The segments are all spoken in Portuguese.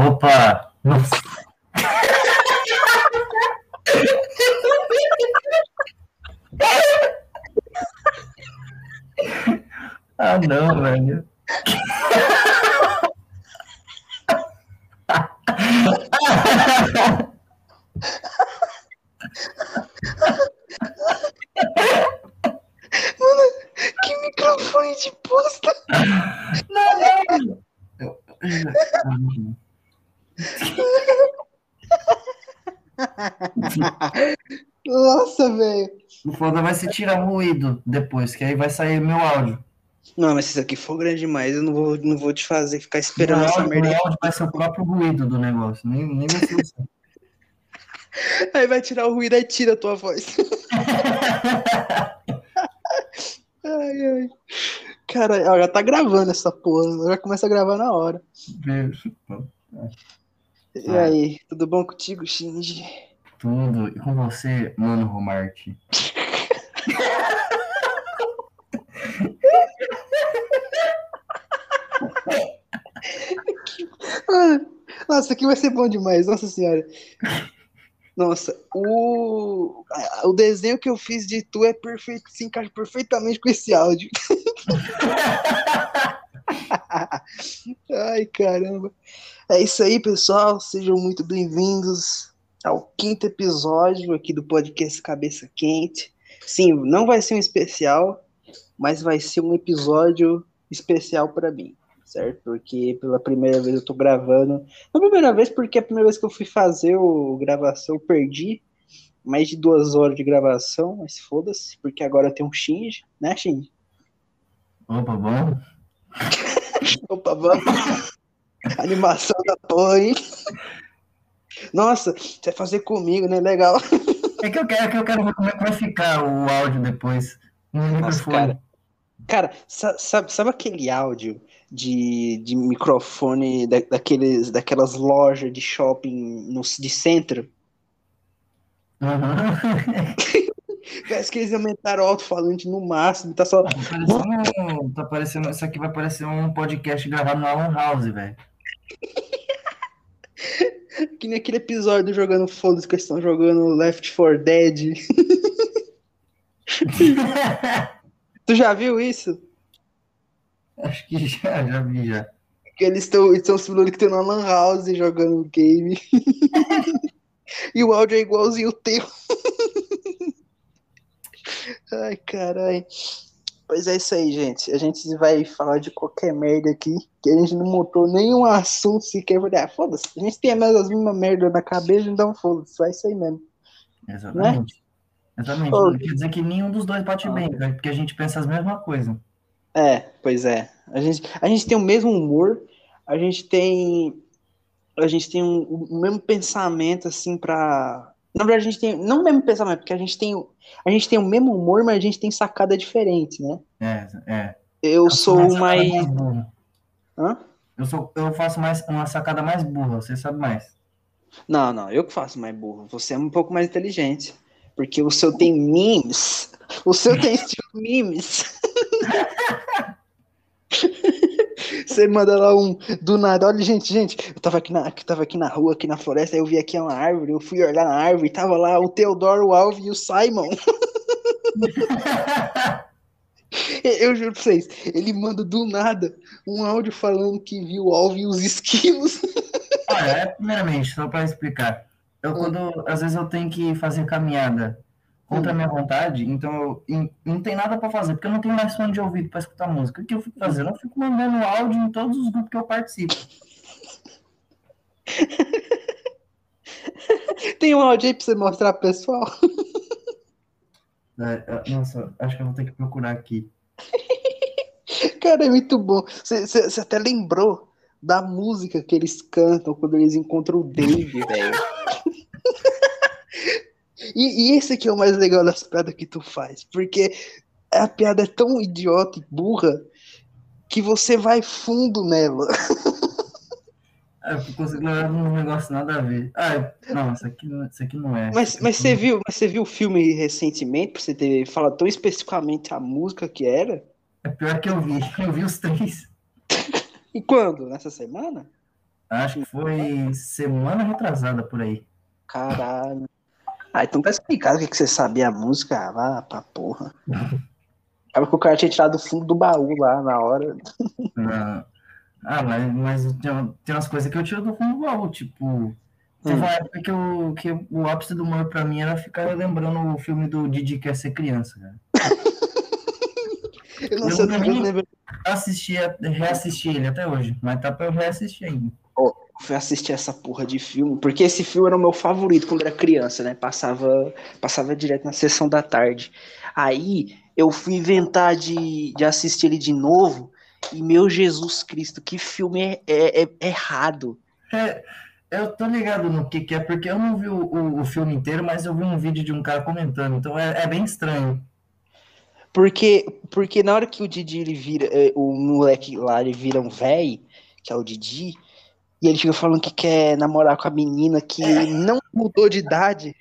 Opa! Nossa. ah, não, velho. Mano, que microfone de bosta! Nossa, velho. O foda vai ser tirar ruído depois, que aí vai sair meu áudio. Não, mas se isso aqui for grande demais, eu não vou, não vou te fazer ficar esperando essa áudio, merda. o áudio vai ser o próprio ruído do negócio. Nem, nem vai ser isso. Aí vai tirar o ruído, aí tira a tua voz. Ai, ai. Cara, já tá gravando essa porra. Já começa a gravar na hora. Beijo. E Vai. aí, tudo bom contigo, Shinji? Tudo. E com você, mano Romarte? Ah, Nossa, aqui vai ser bom demais, nossa senhora. Nossa, o, o desenho que eu fiz de tu é perfeito, se encaixa perfeitamente com esse áudio. Ai, caramba. É isso aí, pessoal. Sejam muito bem-vindos ao quinto episódio aqui do podcast Cabeça Quente. Sim, não vai ser um especial, mas vai ser um episódio especial para mim, certo? Porque pela primeira vez eu tô gravando. Não a primeira vez, porque a primeira vez que eu fui fazer o gravação eu perdi mais de duas horas de gravação, mas foda-se, porque agora eu tenho um Shinji, né, Shinji? Opa, bom? Opa, vamos. Animação da porra, hein? Nossa, você vai fazer comigo, né? Legal. É que eu quero, é que eu quero ver como é que vai ficar o áudio depois. No microfone. cara. Cara, sa- sabe, sabe aquele áudio de, de microfone da- daqueles, daquelas lojas de shopping no, de centro? Aham. Parece que eles aumentaram o alto-falante no máximo, tá só. Tá parecendo, tá parecendo, isso aqui vai parecer um podcast gravado na Lan House, velho. Que nem aquele episódio jogando foda-se que eles estão jogando Left 4 Dead. Tu já viu isso? Acho que já, já vi já. Que eles estão estão simulando que estão na Lan House jogando game. e o áudio é igualzinho o teu. Ai, caralho. Pois é isso aí, gente. A gente vai falar de qualquer merda aqui, que a gente não montou nenhum assunto sequer. Ah, foda-se. A gente tem as mesmas merda na cabeça, então foda-se. Vai isso aí mesmo. Exatamente. Exatamente. Ô. Não quer dizer que nenhum dos dois bate bem, velho, porque a gente pensa as mesmas coisas. É, pois é. A gente, a gente tem o mesmo humor, a gente tem. A gente tem um- o mesmo pensamento, assim, pra. Na verdade, a gente tem. Não o mesmo pensamento, porque a gente tem. o- A gente tem o mesmo humor, mas a gente tem sacada diferente, né? É, é. Eu sou o mais. Hã? Eu, sou, eu faço mais uma sacada mais burra, você sabe mais. Não, não, eu que faço mais burro. Você é um pouco mais inteligente. Porque o seu tem memes. O seu tem estilo memes. Você manda lá um do nada. Olha, gente, gente, eu tava aqui na, tava aqui na rua, aqui na floresta, aí eu vi aqui uma árvore, eu fui olhar na árvore, tava lá o Teodoro, o Alves e o Simon. Eu juro pra vocês, ele manda do nada um áudio falando que viu o Alves e os esquilos. Olha, é, primeiramente, só para explicar. Eu, quando, às vezes, eu tenho que fazer caminhada contra a minha vontade, então eu, não tem nada para fazer, porque eu não tenho mais fone de ouvido para escutar música. O que eu fico fazendo? Eu fico mandando áudio em todos os grupos que eu participo. Tem um áudio aí pra você mostrar pro pessoal? É, é, Nossa, acho que eu vou ter que procurar aqui. Cara, é muito bom. Você até lembrou da música que eles cantam quando eles encontram o Dave, velho. E, e esse aqui é o mais legal das piadas que tu faz, porque a piada é tão idiota e burra que você vai fundo nela. Ah, eu consegui lembrar de um negócio nada a ver. Ah, não, isso aqui, não- isso aqui não é. Mas, mas você viu, mas você viu o filme recentemente, pra você ter falado tão especificamente a música que era? É pior que eu vi. Eu vi os três. E quando? Nessa semana? Acho que foi semana retrasada por aí. Caralho. Ah, então tá explicado o que, que você sabia a música. Ah, vá pra porra. Acaba que o cara tinha tirado do fundo do baú lá na hora. Não. Ah, mas, mas tem, tem umas coisas que eu tiro do fundo do baú, tipo. Teve uma época que, eu, que o ápice do humor pra mim era ficar lembrando o filme do Didi Quer Ser Criança, cara. Eu não sei, eu não lembro. Assisti, reassisti ele até hoje, mas tá pra eu reassistir ainda. Eu fui assistir essa porra de filme, porque esse filme era o meu favorito quando era criança, né? Passava, passava direto na sessão da tarde. Aí eu fui inventar de, de assistir ele de novo, e meu Jesus Cristo, que filme é, é, é errado. É, eu tô ligado no que, que é, porque eu não vi o, o, o filme inteiro, mas eu vi um vídeo de um cara comentando, então é, é bem estranho. Porque, porque na hora que o Didi ele vira, eh, o moleque lá, ele vira um véi, que é o Didi, e ele fica falando que quer namorar com a menina que não mudou de idade.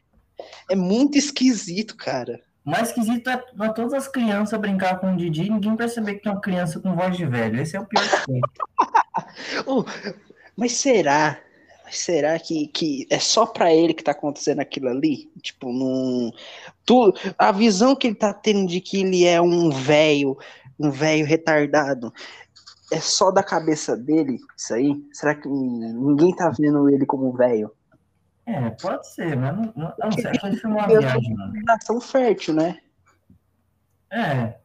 É muito esquisito, cara. O mais esquisito é pra todas as crianças brincar com o Didi e ninguém perceber que tem uma criança com voz de velho. Esse é o pior que tem. Oh, mas será? Será que, que é só pra ele que tá acontecendo aquilo ali? Tipo, não. Tu, a visão que ele tá tendo de que ele é um velho, um velho retardado, é só da cabeça dele isso aí? Será que ninguém tá vendo ele como velho? É, pode ser, mas não, não, não sei. Aquele filme é uma viagem, mano. Geração fértil, né? É.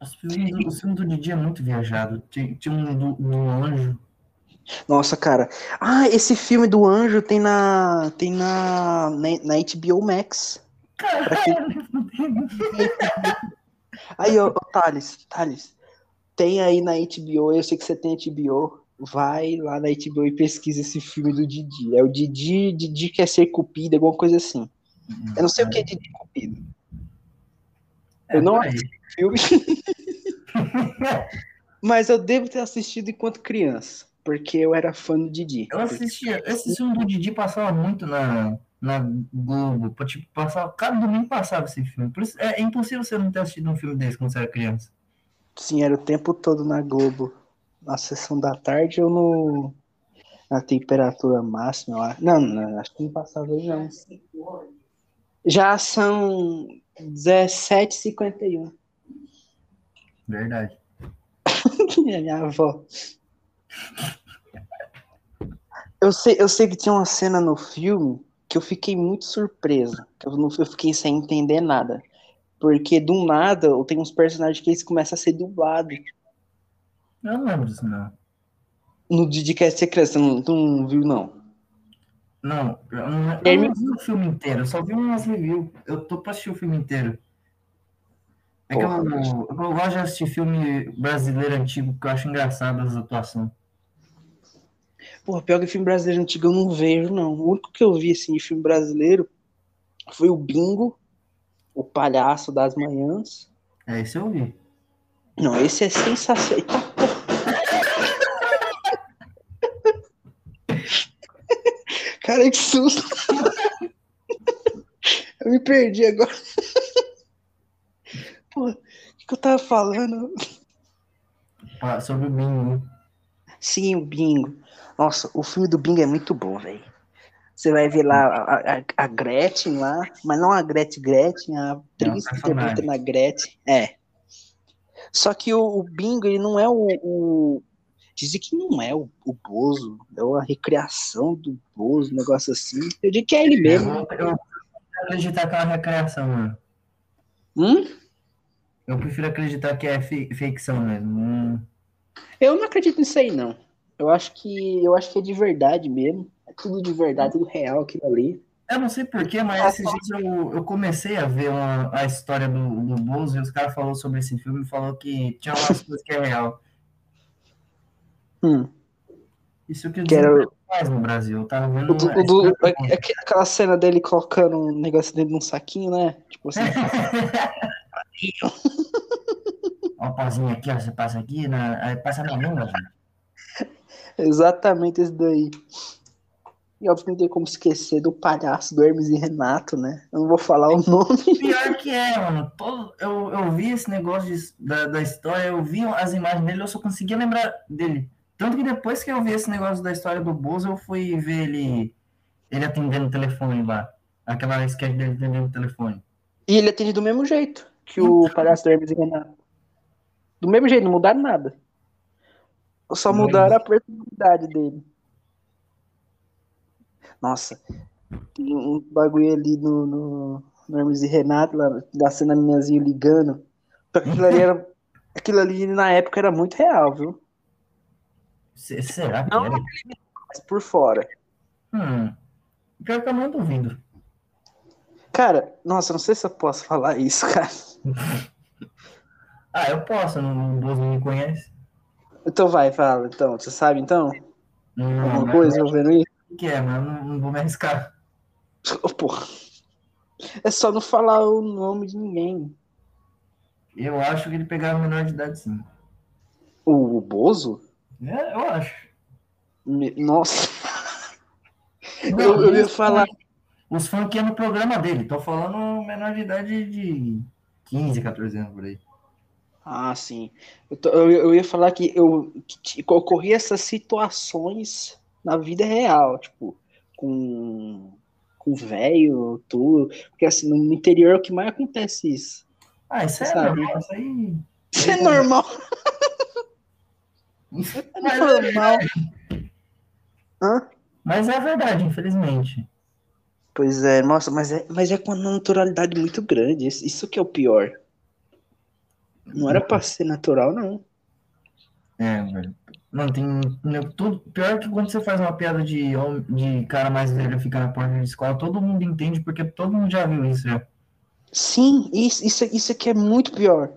Os filmes do, os filmes do Didi é muito viajado. Tinha, tinha um do, do Anjo. Nossa, cara. Ah, esse filme do Anjo tem na. tem na. na, na HBO Max. Caralho! Aí, ô, ô Thales, Thales, tem aí na HBO, eu sei que você tem HBO, vai lá na HBO e pesquisa esse filme do Didi. É o Didi, Didi quer ser cupido, alguma coisa assim. Eu não sei o que é Didi cupido. Eu não assisti o filme, mas eu devo ter assistido enquanto criança, porque eu era fã do Didi. Eu assistia. Esse filme do Didi passava muito na, na Globo. Tipo, passava, cada domingo passava esse filme. Isso, é, é impossível você não ter assistido um filme desse quando você era criança. Sim, era o tempo todo na Globo. Na sessão da tarde ou no. Na temperatura máxima lá. Não, não, acho que não passava aí, não. Já são 17h51. Verdade. Minha avó. Eu sei, eu sei que tinha uma cena no filme que eu fiquei muito surpresa. Eu, não, eu fiquei sem entender nada. Porque do nada tem uns personagens que eles começam a ser dublados. Eu não lembro disso, não. No Ser Criança, tu não, tu não viu, não? Não, eu não, eu não vi o filme inteiro, eu só vi umas reviews. Eu tô pra assistir o filme inteiro. É que eu, eu, eu gosto de assistir filme brasileiro antigo, porque eu acho engraçado as atuações. Porra, pior que filme brasileiro antigo eu não vejo, não. O único que eu vi, assim, de filme brasileiro foi o Bingo, o Palhaço das Manhãs. É, esse eu vi. Não, esse é sensacional. Cara, que susto. Eu me perdi agora. Porra, o que que eu tava falando? Ah, sobre o Bingo. Sim, o Bingo. Nossa, o filme do Bingo é muito bom, velho. Você vai ver lá a, a- a Gretchen lá, mas não a Gretchen Gretchen, a atriz que interpreta na Gretchen. É. Só que o, o Bingo, ele não é o. o... Dizem que não é o, o Bozo, é uma recriação do Bozo, um negócio assim. Eu digo que é ele mesmo. Eu, eu prefiro acreditar que é uma recreação, mano. Hum? Eu prefiro acreditar que é fi- ficção mesmo. Hum. Eu não acredito nisso aí, não. Eu acho que eu acho que é de verdade mesmo. É tudo de verdade, tudo real aquilo ali. Eu não sei porquê, mas esses dias eu, eu comecei a ver uma- a história do, do Bozo e os caras falaram sobre esse filme e falou que tinha umas coisas que é real. Hum. Isso que Que era faz no Brasil. Eu tava vendo. O do- o do- aquela cena dele colocando um negócio dentro de um saquinho, né? Tipo assim. Ó, o pauzinho aqui, ó, você passa aqui, na, aí passa na língua, gente. Exatamente esse daí. E óbvio que não tem como esquecer do palhaço do Hermes e Renato, né? Eu não vou falar o nome. Pior que é, mano. Todo, eu, eu vi esse negócio de- da, da história, eu vi as imagens dele, eu só conseguia lembrar dele. Tanto que depois que eu vi esse negócio da história do Bozo, eu fui ver ele, ele atendendo o telefone lá. Aquela sketch dele atendendo o telefone. E ele atende do mesmo jeito que o palhaço do Hermes e Renato. Do mesmo jeito, não mudaram nada. Só mudaram a personalidade dele. Nossa, tem um bagulho ali no, no, no Hermes e Renato, lá, da cena minhazinho ligando. Só que Aquilo ali, era, aquilo ali na época era muito real, viu? Se- Será que Não. era? Mas por fora. Hum. Pior que eu não duvido. Cara, nossa, não sei se eu posso falar isso, cara. Ah, eu posso, não, o Bozo não me conhece. Então vai, fala. Então, você sabe então? Não, Alguma coisa envolvendo isso? Que é, mas eu não, não vou me arriscar. Pô, é só não falar o nome de ninguém. Eu acho que ele pegava menor de idade, sim. O, Bozo? É, eu acho. Me- Nossa, Não, eu, eu ia os falar. Os funk é no programa dele. Tô falando menor de idade de 15, 14 anos por aí. Ah, sim. Eu, tô- eu- eu ia falar que, eu, que ocorria essas situações na vida real, tipo, com, com velho, tudo. Porque assim, no interior é o que mais acontece isso. Ah, isso é normal, isso aí. Isso é normal. Isso É normal. Hã? Mas é verdade, infelizmente. Pois é, nossa, mas é, mas é com uma naturalidade muito grande. Isso que é o pior. Não era pra ser natural, não. É, velho. Mano, tem. né, Tudo, pior que quando você faz uma piada de, de cara mais velho ficar na porta de escola, todo mundo entende, porque todo mundo já viu isso já. Sim, isso, isso, isso aqui é muito pior.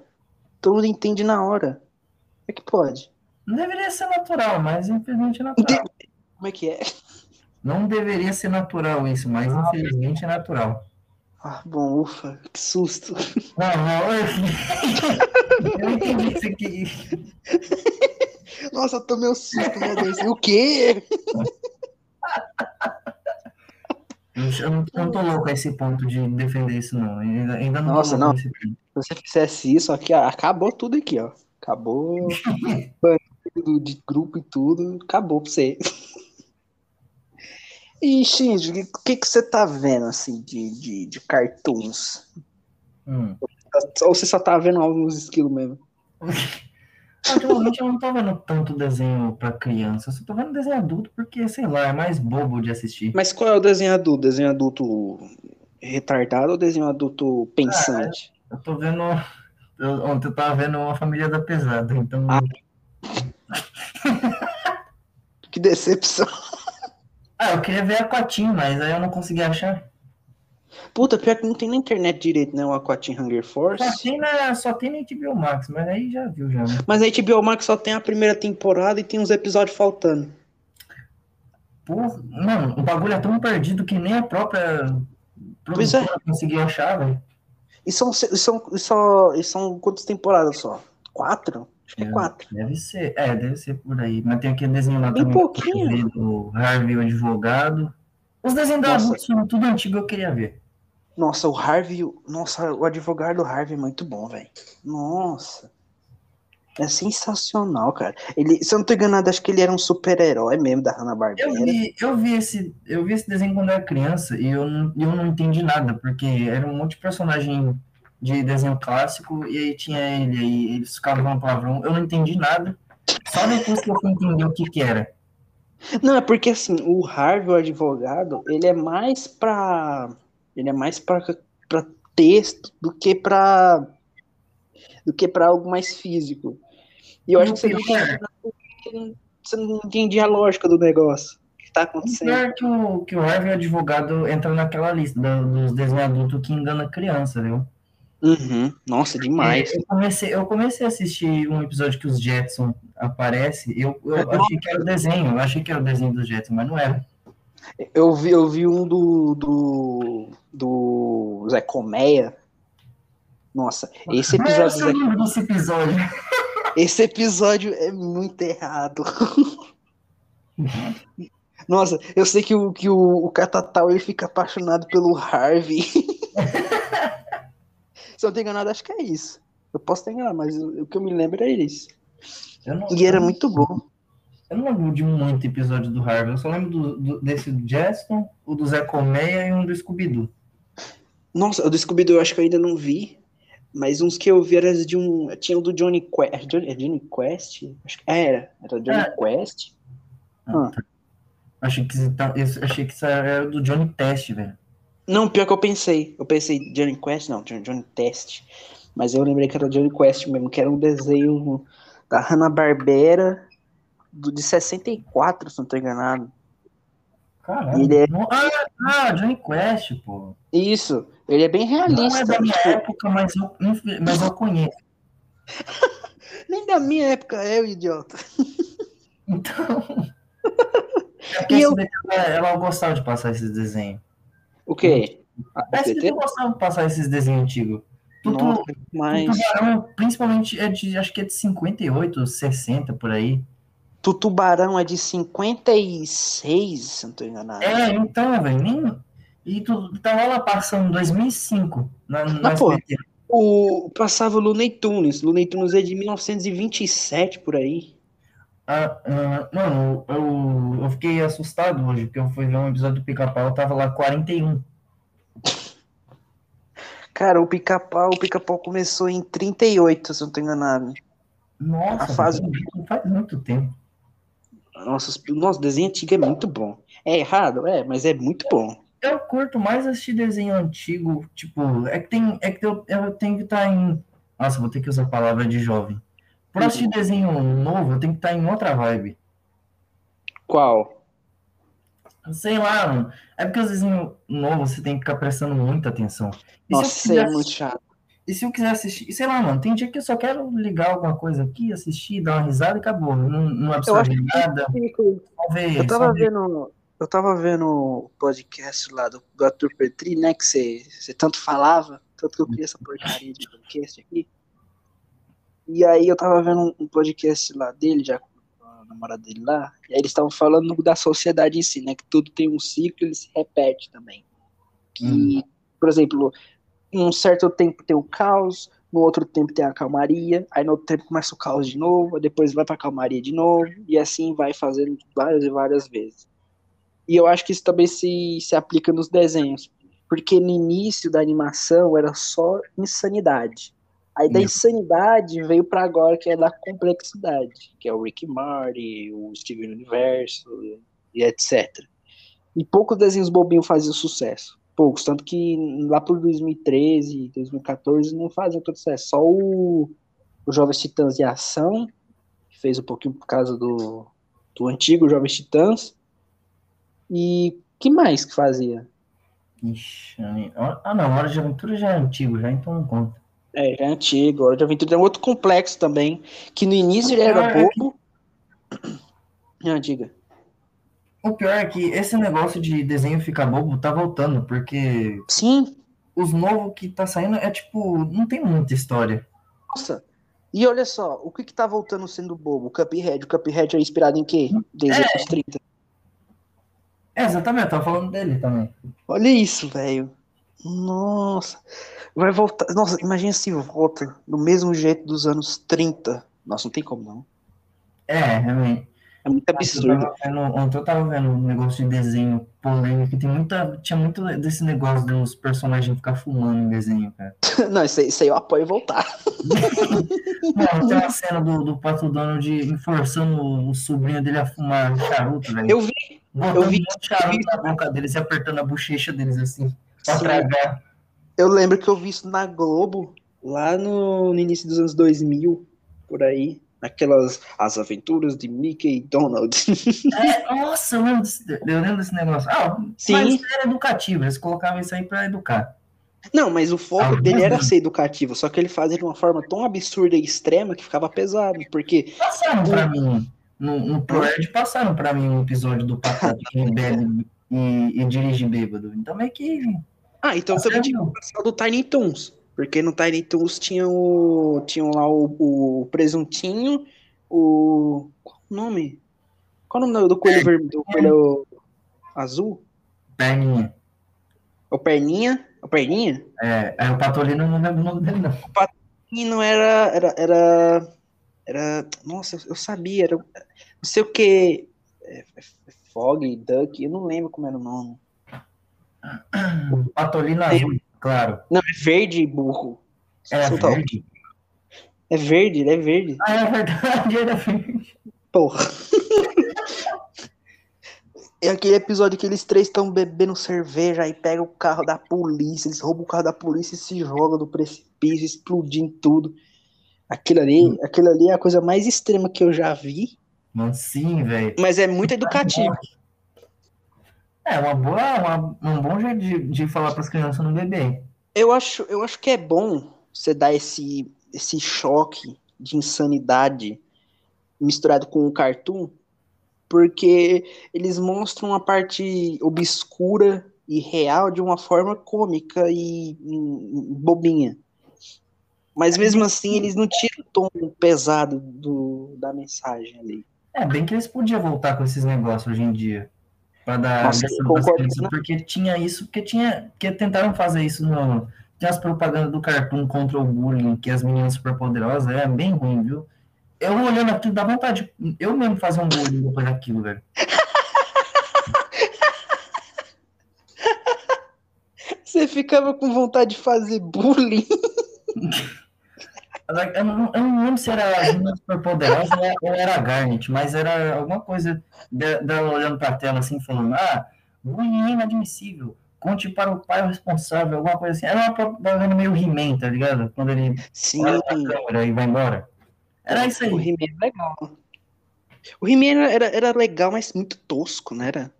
Todo mundo entende na hora. Como é que pode? Não deveria ser natural, mas infelizmente é natural. Como é que é? Não deveria ser natural isso, mas infelizmente é natural. Ah, bom, ufa, que susto. Não, não, eu, eu entendi isso aqui. Nossa, tomei um susto, meu Deus. O quê? Eu não, eu não tô louco a esse ponto de defender isso, não. Ainda, ainda não Nossa, não. Se você fizesse isso, aqui, ó, acabou tudo aqui, ó. Acabou banido de grupo e tudo. Acabou pra você. E, Shinji, o que, que você tá vendo, assim, de, de, de cartoons? Hum. Ou você só tá vendo alguns esquilos mesmo? Atualmente eu não tô vendo tanto desenho pra criança, eu só tô vendo desenho adulto porque, sei lá, é mais bobo de assistir. Mas qual é o desenho adulto? Desenho adulto retardado ou desenho adulto pensante? Eu tô vendo. eu- ontem eu tava vendo uma família da pesada, então. Ah. Que decepção. Ah, eu queria ver a Cotinho, mas aí eu não consegui achar. Puta, pior que não tem na internet direito, né? O Aquatin Hunger Force. Só tem na, só tem na HBO Max, mas aí já viu já, né? Mas a HBO Max só tem a primeira temporada e tem uns episódios faltando. Porra, mano, o bagulho é tão perdido que nem a própria Pois é. conseguiu achar, velho. E são, e são, e são, e são quantas temporadas só? Quatro? Acho que é É. quatro. Deve ser, é, deve ser por aí. Mas tem aquele desenho lá Bem também pouquinho. do Harvey, o advogado. Os desenhos da Nossa. são tudo antigo, eu queria ver. Nossa, o Harvey. Nossa, o advogado do Harvey é muito bom, velho. Nossa. É sensacional, cara. Ele, se eu não tô enganado, acho que ele era um super-herói mesmo da Eu Hanna-Barbera. vi, eu vi esse, eu vi esse desenho quando eu era criança e eu não, eu não entendi nada, porque era um monte de personagem de desenho clássico e aí tinha ele, aí eles ficavam falando palavrão, eu não entendi nada. Só depois que eu fui entender o que que era. Não, é porque assim, o Harvey, o advogado, ele é mais pra. Ele é mais pra, pra texto do que pra. do que pra algo mais físico. E eu acho que você não, você não entendia a lógica do negócio. O que tá O acontecendo? é que o, que o Harvey advogado entra naquela lista dos desenhos adultos que engana criança, viu? Uhum. Nossa, demais. Eu comecei, eu comecei a assistir um episódio que os Jetson aparecem, eu, eu achei que era o desenho, eu achei que era o desenho dos Jetson, mas não era. Eu vi, eu vi um do, do, do Zé Colmeia. Nossa, esse Mas episódio, Zé, desse episódio. esse episódio é muito errado. Nossa, eu sei que o, que o, o Catatal ele fica apaixonado pelo Harvey. Se eu não tô enganado, acho que é isso. Eu posso estar enganado, mas o, que eu me lembro é isso. E era muito bom. Eu não lembro de muito episódio do Harvey. Eu só lembro do, do- desse do Jetson, o do Zé Colmeia e um do Scooby-Doo. Nossa, o do Scooby-Doo eu acho que eu ainda não vi. Mas uns que eu vi eram de um. Tinha o do Johnny Quest. Johnny, é Johnny Quest? Acho que era. Era Johnny É. Quest. Ah. Achei que, isso tá- achei que isso era do Johnny Test, velho. Não, pior que eu pensei. Eu pensei Johnny Quest, não, Johnny, Johnny Test. Mas eu lembrei que era Johnny Quest mesmo, que era um desenho da Hanna-Barbera do- de 64, se não tô enganado. Caralho. Ele é- Ah, ah, Johnny Quest, pô. Isso, ele é bem Não é realista. da minha tipo, época, mas eu, mas eu conheço. nem da minha época é, idiota. Então. É porque E a eu- SBT, ela, ela gostava de passar esses desenhos. O quê? A SBT gostava de passar esses desenhos antigos. Tutu, Nossa, mas Tubarão, principalmente, é de, acho que é de 58, 60, por aí. Tu Tubarão é de 56, se não tô enganado. É, então, velho, nem... E tu tava lá passando em 2005, na, na pô, SBT. O, passava o Looney Tunes. Looney Tunes é de 1927, por aí. Ah, ah, mano, eu, eu fiquei assustado hoje, porque eu fui ver um episódio do Pica-Pau, tava lá 41. Cara, o pica-pau, o pica-pau começou em 38, se eu não tô enganado. Nossa, A fase- faz muito tempo. Nossa, os- nossa, o desenho antigo é muito bom. É errado? É, mas é muito bom. Eu curto mais assistir desenho antigo, tipo, é que tem, é que eu, eu tenho que estar em. Nossa, vou ter que usar a palavra de jovem. Pra assistir desenho novo, eu tenho que estar em outra vibe. Qual? Sei lá, mano. É porque os desenhos novos você tem que ficar prestando muita atenção. E Nossa, se eu é muito chato. E se eu quiser assistir, sei lá, mano, tem dia que eu só quero ligar alguma coisa aqui, assistir, dar uma risada e acabou. Não, não absorve nada, ver. Eu tava vendo, eu tava vendo o podcast lá do, do Arthur Petri, né? Que você você tanto falava, tanto que eu criei essa porcaria de podcast aqui. E aí eu tava vendo um, um podcast lá dele, já com a namorada dele lá, e aí eles estavam falando da sociedade em si, né? Que tudo tem um ciclo e ele se repete também. Que, Hum. por exemplo, em um certo tempo tem o caos, no outro tempo tem a calmaria, aí no outro tempo começa o caos de novo, depois vai pra calmaria de novo, e assim vai fazendo várias e várias vezes. E eu acho que isso também se, se aplica nos desenhos, porque no início da animação era só insanidade. Aí da insanidade veio pra agora que é da complexidade, que é o Rick and Morty, o Steven Universo e etc. E poucos desenhos bobinhos faziam sucesso. Poucos, tanto que lá por 2013, 2014 não faziam todo sucesso. Só o, o Jovens Titãs de Ação, que fez um pouquinho por causa do, do antigo Jovens Titãs. E que mais que fazia? Ixi, aí- ah, não, Hora de Aventura já é antigo, já, então não conta. É, já é antigo, Hora de Aventura é um outro complexo também, que no início ele era Ah, é que- bobo. Não, diga. O pior é que esse negócio de desenho ficar bobo tá voltando, porque Sim, os novos que tá saindo é tipo, não tem muita história. nossa. E olha só, o que que tá voltando sendo bobo? O Cuphead. O Cuphead é inspirado em quê? Desde É. os 30. É, exatamente, eu tava falando dele também. Olha isso, velho. Nossa. Vai voltar. Nossa, imagina se volta do mesmo jeito dos anos 30. Nossa, não tem como não. É, realmente. É muito absurdo. ontem eu tava vendo um negócio de desenho polêmico, tem muita, tinha muito desse negócio dos personagens ficar fumando em desenho, cara. Não, isso aí, isso aí eu apoio voltar. Mano, tem uma cena do, do Pato Donald forçando o sobrinho dele a fumar charuto, velho. Eu vi. Botando eu vi- um de charuto na boca deles e apertando a bochecha deles assim, pra Sim. tragar. Eu lembro que eu vi isso na Globo, lá no, no início dos anos 2000, por aí. Aquelas As Aventuras de Mickey e Donald. É, nossa, eu lembro, desse, eu lembro desse negócio. Ah, Sim. mas era educativo, eles colocavam isso aí pra educar. Não, mas o foco Ah, dele era ser educativo, só que ele fazia de uma forma tão absurda e extrema que ficava pesado, porque Passaram pra mim, no, no ProErd, passaram pra mim um episódio do que bebe e, e dirige bêbado. Então meio que. Ah, então o pessoal do Tiny Toons. Porque no Tiny Toons tinha o, tinham lá o, o presuntinho, o. Qual o nome? Qual o nome do coelho vermelho? Do coelho azul? Perninha. O Perninha? O Perninha? É, aí o Patolino não lembro o nome dele, não. E não era. Era. Era. era nossa, eu, sabia. Era, sei o que. É, é Fog, Duck, eu não lembro como era o nome. Patolino azul, claro. Não, é verde, burro. É verde? É verde, ele é verde. Ah, é verdade, era verde. Porra. É aquele episódio que eles três estão bebendo cerveja aí pega o carro da polícia, eles roubam o carro da polícia e se jogam do precipício, explodindo tudo. Aquilo ali, aquilo ali é a coisa mais extrema que eu já vi, Mano, sim, velho. mas é muito educativo. É, uma boa, uma- um bom jeito de, de falar para as crianças não beber. Eu acho, eu acho que é bom você dar esse, esse choque de insanidade misturado com o cartoon, porque eles mostram a parte obscura e real de uma forma cômica e bobinha. Mas mesmo assim, eles não tiram o tom pesado do, da mensagem ali. É, bem que eles podiam voltar com esses negócios hoje em dia. Pra dar Nossa, né? porque tinha isso, porque tinha. Que tentaram fazer isso no. Tem as propagandas do cartoon contra o bullying, que as meninas superpoderosas, é bem ruim, viu? Eu olhando aquilo, dá vontade. de- Eu mesmo fazer um bullying depois daquilo, velho. Você ficava com vontade de fazer bullying. Eu não, eu não lembro se era as meninas superpoderosas ou era- a Garnet, mas era alguma coisa de- dela olhando pra tela assim, falando: Ah, bullying é inadmissível. Conte para o pai o responsável, alguma coisa assim. Era uma propaganda meio He-Man, tá ligado? Quando ele Sim, olha pra câmera e vai embora. Era isso o aí. He-Man é legal. O He-Man era, era legal, mas muito tosco, né? Era?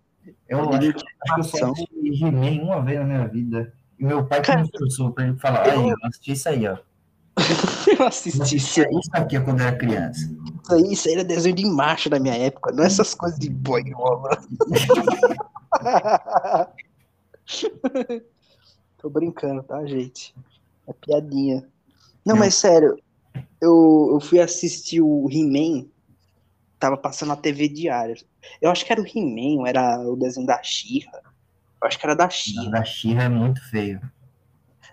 Eu acho, que- acho que eu só assisti He-Man uma vez na minha vida. E meu pai que me forçou pra ele falar: Aí, eu assisti isso aí, ó. Eu assisti assisti isso aqui quando eu era criança. isso aí, isso aí era desenho de macho da minha época, não essas coisas de boi rola. Tô brincando, tá, gente? É piadinha. Não, mas sério, eu, eu fui assistir o He-Man, tava passando na TV diária. Eu acho que era o He-Man, ou era o desenho da She-Ra. Eu acho que era da A She-Ra. da She-Ra é muito feio.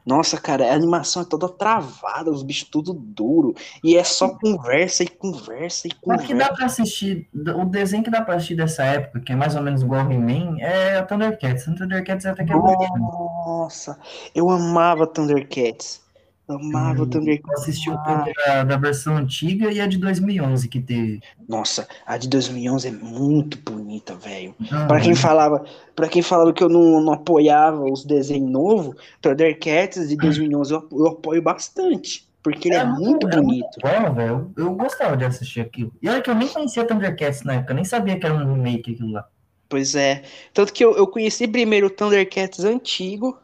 Nossa, cara, a animação é toda travada, os bichos tudo duro. E é só conversa e conversa e Mas que conversa. dá pra assistir, o desenho que dá pra assistir dessa época, que é mais ou menos igual ao He-Man, é o Thundercats. O Thundercats até que é bonitinho. Nossa, eu amava Thundercats. Amava Hum, Thundercats. Eu assisti o pouco da, da versão antiga e a de 2011 que teve. Nossa, a de 2011 é muito bonita, velho. Ah, Pra quem falava, para quem falava que eu não, não apoiava os desenhos novos, Thundercats de 2011 eu, eu apoio bastante, porque ele é, muito é bonito. bom, velho. Eu, eu gostava de assistir aquilo. E olha que eu nem conhecia Thundercats na época, eu nem sabia que era um remake aquilo lá. Pois é. Tanto que eu, eu conheci primeiro o Thundercats antigo,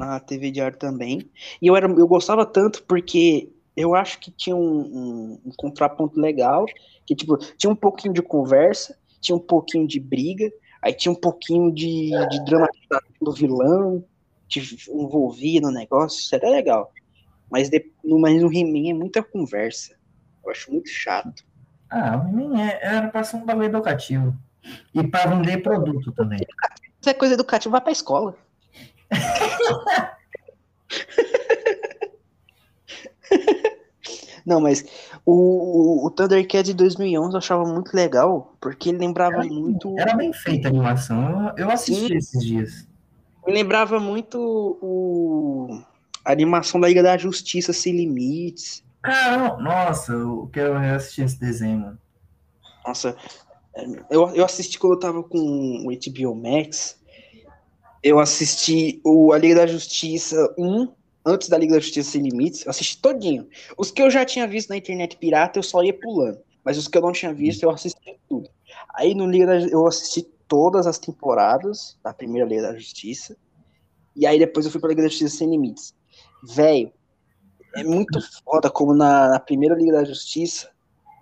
na TV Diário também. E eu, era, eu gostava tanto porque eu acho que tinha um, um- um contraponto legal. Que, tipo, tinha um pouquinho de conversa, tinha um pouquinho de briga, aí tinha um pouquinho de, de dramatização do vilão, te envolvia no negócio, isso era legal. Mas, de, no, mas no He-Man é muita conversa. Eu acho muito chato. Ah, o He-Man é- era pra ser um bagulho educativo. E pra vender produto também. Se é coisa educativa, vai pra escola. Não, mas o, o, Thundercat de 2011 eu achava muito legal, porque ele lembrava muito. Era bem feita a animação. Eu, eu assisti Sim. esses dias. Me lembrava muito o, a animação da Liga da Justiça Sem Limites. Caramba, nossa, eu quero reassistir esse desenho, mano. Nossa, eu, eu assisti quando eu tava com o HBO Max. Eu assisti o, a Liga da Justiça 1, antes da Liga da Justiça Sem Limites. Eu assisti todinho. Os que eu já tinha visto na internet pirata, eu só ia pulando. Mas os que eu não tinha visto, eu assisti tudo. Aí no Liga da, eu assisti todas as temporadas da primeira Liga da Justiça. E aí depois eu fui pra Liga da Justiça Sem Limites. Velho, é muito foda como na, na primeira Liga da Justiça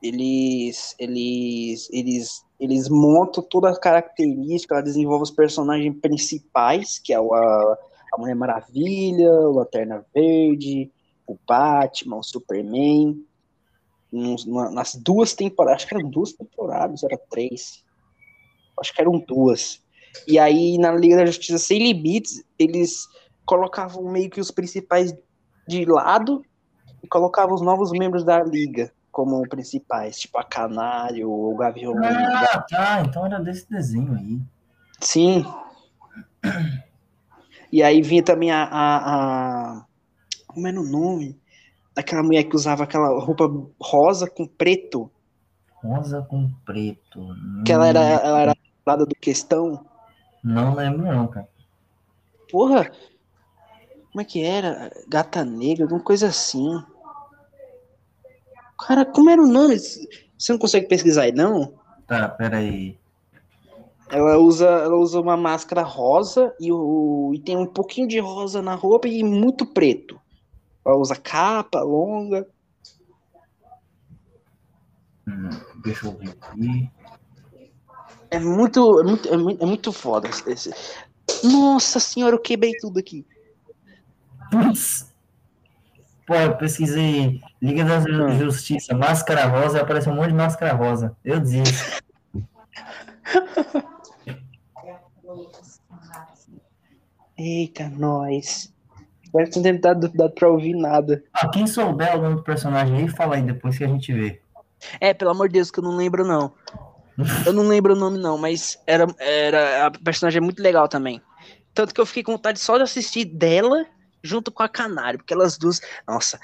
eles eles eles eles montam toda a característica, ela desenvolve os personagens principais, que é o, a, a Mulher Maravilha, o Lanterna Verde, o Batman, o Superman. Nos- na- nas duas temporadas, acho que eram duas temporadas, era três. Acho que eram duas. E aí, na Liga da Justiça Sem Limites, eles colocavam meio que os principais de lado e colocavam os novos membros da Liga como principais, tipo a Canário, o Gavião. Ah, tá. Então era desse desenho aí. Sim. E aí vinha também a, a, a. Como era o nome? Aquela mulher que usava aquela roupa rosa com preto. Rosa com preto. Que ela era, Hum, ela era lado do questão. Não lembro, não, cara. Porra! Como é que era? Gata negra, alguma coisa assim. Cara, como era o nome? Você não consegue pesquisar aí, não? Tá, peraí. Ela usa, ela usa uma máscara rosa e, o, e tem um pouquinho de rosa na roupa e muito preto. Ela usa capa longa. Hum, deixa eu ver aqui. É muito, é muito, é muito, é muito foda. esse- Nossa senhora, eu quebrei tudo aqui. Putz. Pô, eu pesquisei Liga da Hum. Justiça, máscara rosa, apareceu um monte de máscara rosa. Eu desisto. Eita, nós. Agora não tem dado, dado pra ouvir nada. Ah, quem souber o nome do personagem aí, fala aí depois que a gente vê. É, pelo amor de Deus, que eu não lembro, não. Eu não lembro o nome, não, mas era, era, a personagem é muito legal também. Tanto que eu fiquei com vontade só de assistir dela junto com a Canário, porque elas duas. Nossa,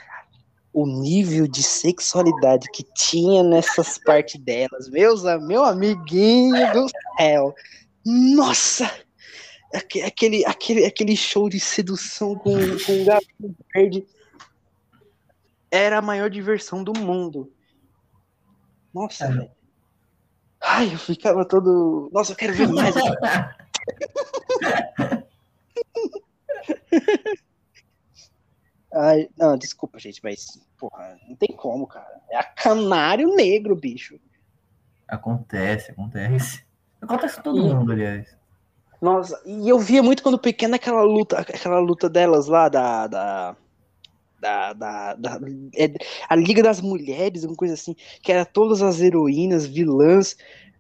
o nível de sexualidade que tinha nessas partes delas, meus, meu amiguinho do céu. Nossa! Aque- Aquele, aquele, aquele show de sedução com, com o gato verde era a maior diversão do mundo. Nossa, É. velho. Ai, eu ficava todo. Nossa, eu quero ver mais. Ai, não, desculpa, gente, mas, porra, não tem como, cara. É a canário negro, bicho. Acontece, acontece. Acontece com todo E- mundo, aliás. Nossa, e eu via muito quando pequeno aquela luta, aquela luta delas lá da. da da, da, da- é, a Liga das Mulheres, uma coisa assim, que era todas as heroínas, vilãs,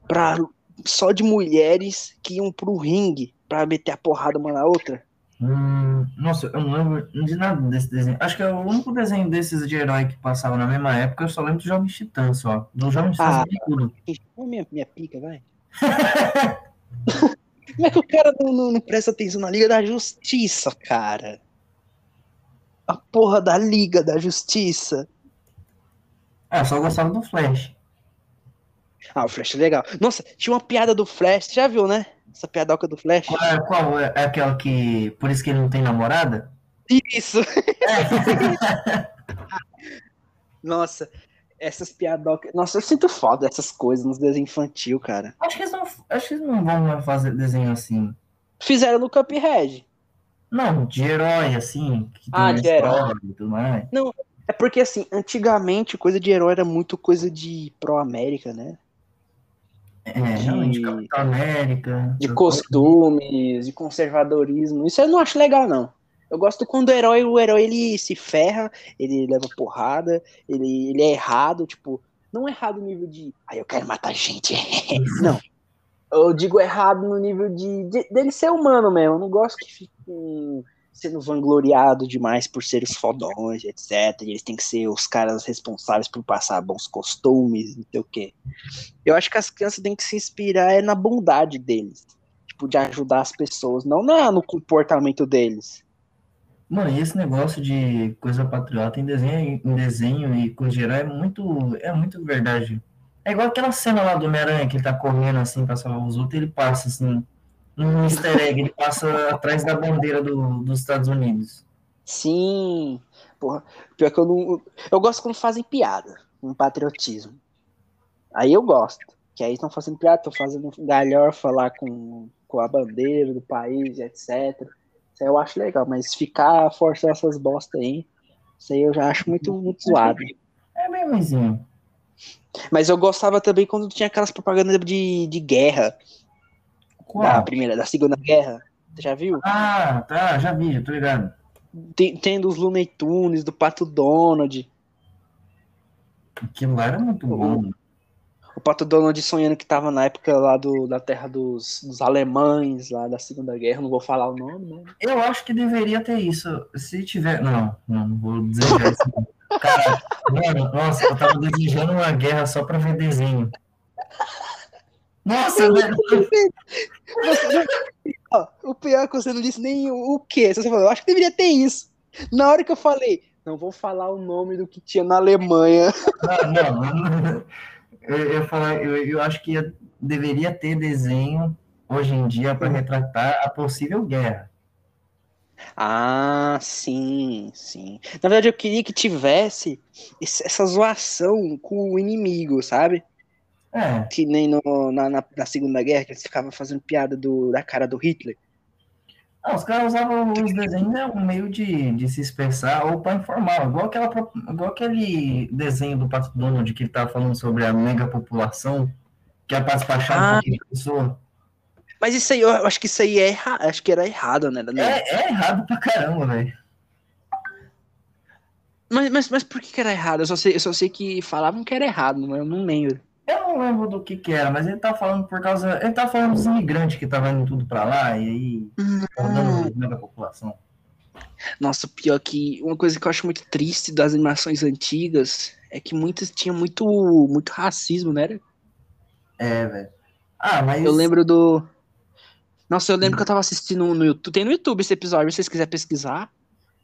pra, só de mulheres que iam pro ringue pra meter a porrada uma na outra. Hum, nossa, eu não lembro de nada desse desenho. Acho que é o único desenho desses de herói que passava na mesma época, eu só lembro do Jovens Titãs, só. Do Jovens Titãs Ah. tudo. Minha, minha pica, vai. Como é que o cara não, não- não presta atenção na Liga da Justiça, cara? A porra da Liga da Justiça. Eu só gostava do Flash. Ah, o Flash é legal. Nossa, tinha uma piada do Flash, já viu, né? Essa piadoca do Flash. Qual é, qual é? É aquela que. Por isso que ele não tem namorada? Isso! Nossa, essas piadocas. Nossa, eu sinto falta dessas coisas nos desenhos infantil, cara. Acho que eles não, acho que eles não vão fazer desenho assim. Fizeram no Cuphead. Não, de herói, assim. Ah, de herói. e tudo mais. É porque, assim, antigamente coisa de herói era muito coisa de pró-América, né? É, realmente, De- Capitão América. de costumes, de conservadorismo. Isso eu não acho legal, não. Eu gosto quando o herói, o herói ele se ferra, ele leva porrada, ele, ele é errado, tipo, não errado no nível de, ai, eu quero matar gente. não. Eu digo errado no nível de, de- dele ser humano mesmo. Eu não gosto que fiquem sendo vangloriado demais por ser os fodões, etc. Eles têm que ser os caras responsáveis por passar bons costumes, não sei o quê. Eu acho que as crianças têm que se inspirar é na bondade deles. Tipo, de ajudar as pessoas, não na, no comportamento deles. Mano, e esse negócio de coisa patriota em desenho, em desenho e coisa herói é muito, é muito verdade. É igual aquela cena lá do Homem-Aranha que ele tá correndo assim pra salvar os outros e ele passa assim, um easter egg, ele passa atrás da bandeira do, dos Estados Unidos. Sim. Porra, pior que eu não. Eu gosto quando fazem piada com patriotismo. Aí eu gosto. Que aí estão fazendo piada, estão fazendo galhofa lá com, com a bandeira do país, etc. Isso aí eu acho legal, mas ficar forçando essas bosta aí, isso aí eu já acho muito, muito zoado. É bem ruimzinho. Mas eu gostava também quando tinha aquelas propagandas de, de guerra, da Qual? primeira, da segunda guerra. Você já viu? Ah, tá, já vi, tô ligado. Tem, tem dos Looney Tunes, do Pato Donald. Aquilo lá era muito bom. O Pato Donald sonhando que tava na época lá do, da terra dos, dos alemães, lá da Segunda Guerra, não vou falar o nome, né? Eu acho que deveria ter isso. Se tiver. Não, não, não vou desejar isso. Cara, mano, nossa, eu tava desejando uma guerra só pra ver desenho. Nossa, velho. O pior é que você não disse nem o, que. Você falou, eu acho que deveria ter isso. Na hora que eu falei, não vou falar o nome do que tinha na Alemanha. Não, não. Eu, eu, falar, eu, eu acho que deveria ter desenho hoje em dia para retratar a possível guerra. Ah, sim, sim. Na verdade, eu queria que tivesse essa zoação com o inimigo, sabe? É. Que nem no, na, na, na, Segunda Guerra, que eles ficavam fazendo piada do, da cara do Hitler. Ah, os caras usavam os desenhos né, um meio de, de se expressar ou para informar, igual, aquela, igual aquele desenho do Pato Donald que ele tava falando sobre a mega população, que é para despachar ah. de pessoa. Mas isso aí, eu acho que isso aí é errado, acho que era errado, né? É, é errado pra caramba, velho. Mas, mas, mas por que era errado? Eu só, sei, eu só sei que falavam que era errado, mas eu não lembro. Eu não lembro do que que era, mas ele tá falando por causa. Ele tá falando dos imigrantes que estavam indo tudo pra lá e aí. Hum. da população. Nossa, pior que. Uma coisa que eu acho muito triste das animações antigas é que muitas tinham muito, muito racismo, né? É, velho. Ah, mas. Eu lembro do. Nossa, eu lembro que eu tava assistindo no YouTube. Tem no YouTube esse episódio, se vocês quiserem pesquisar.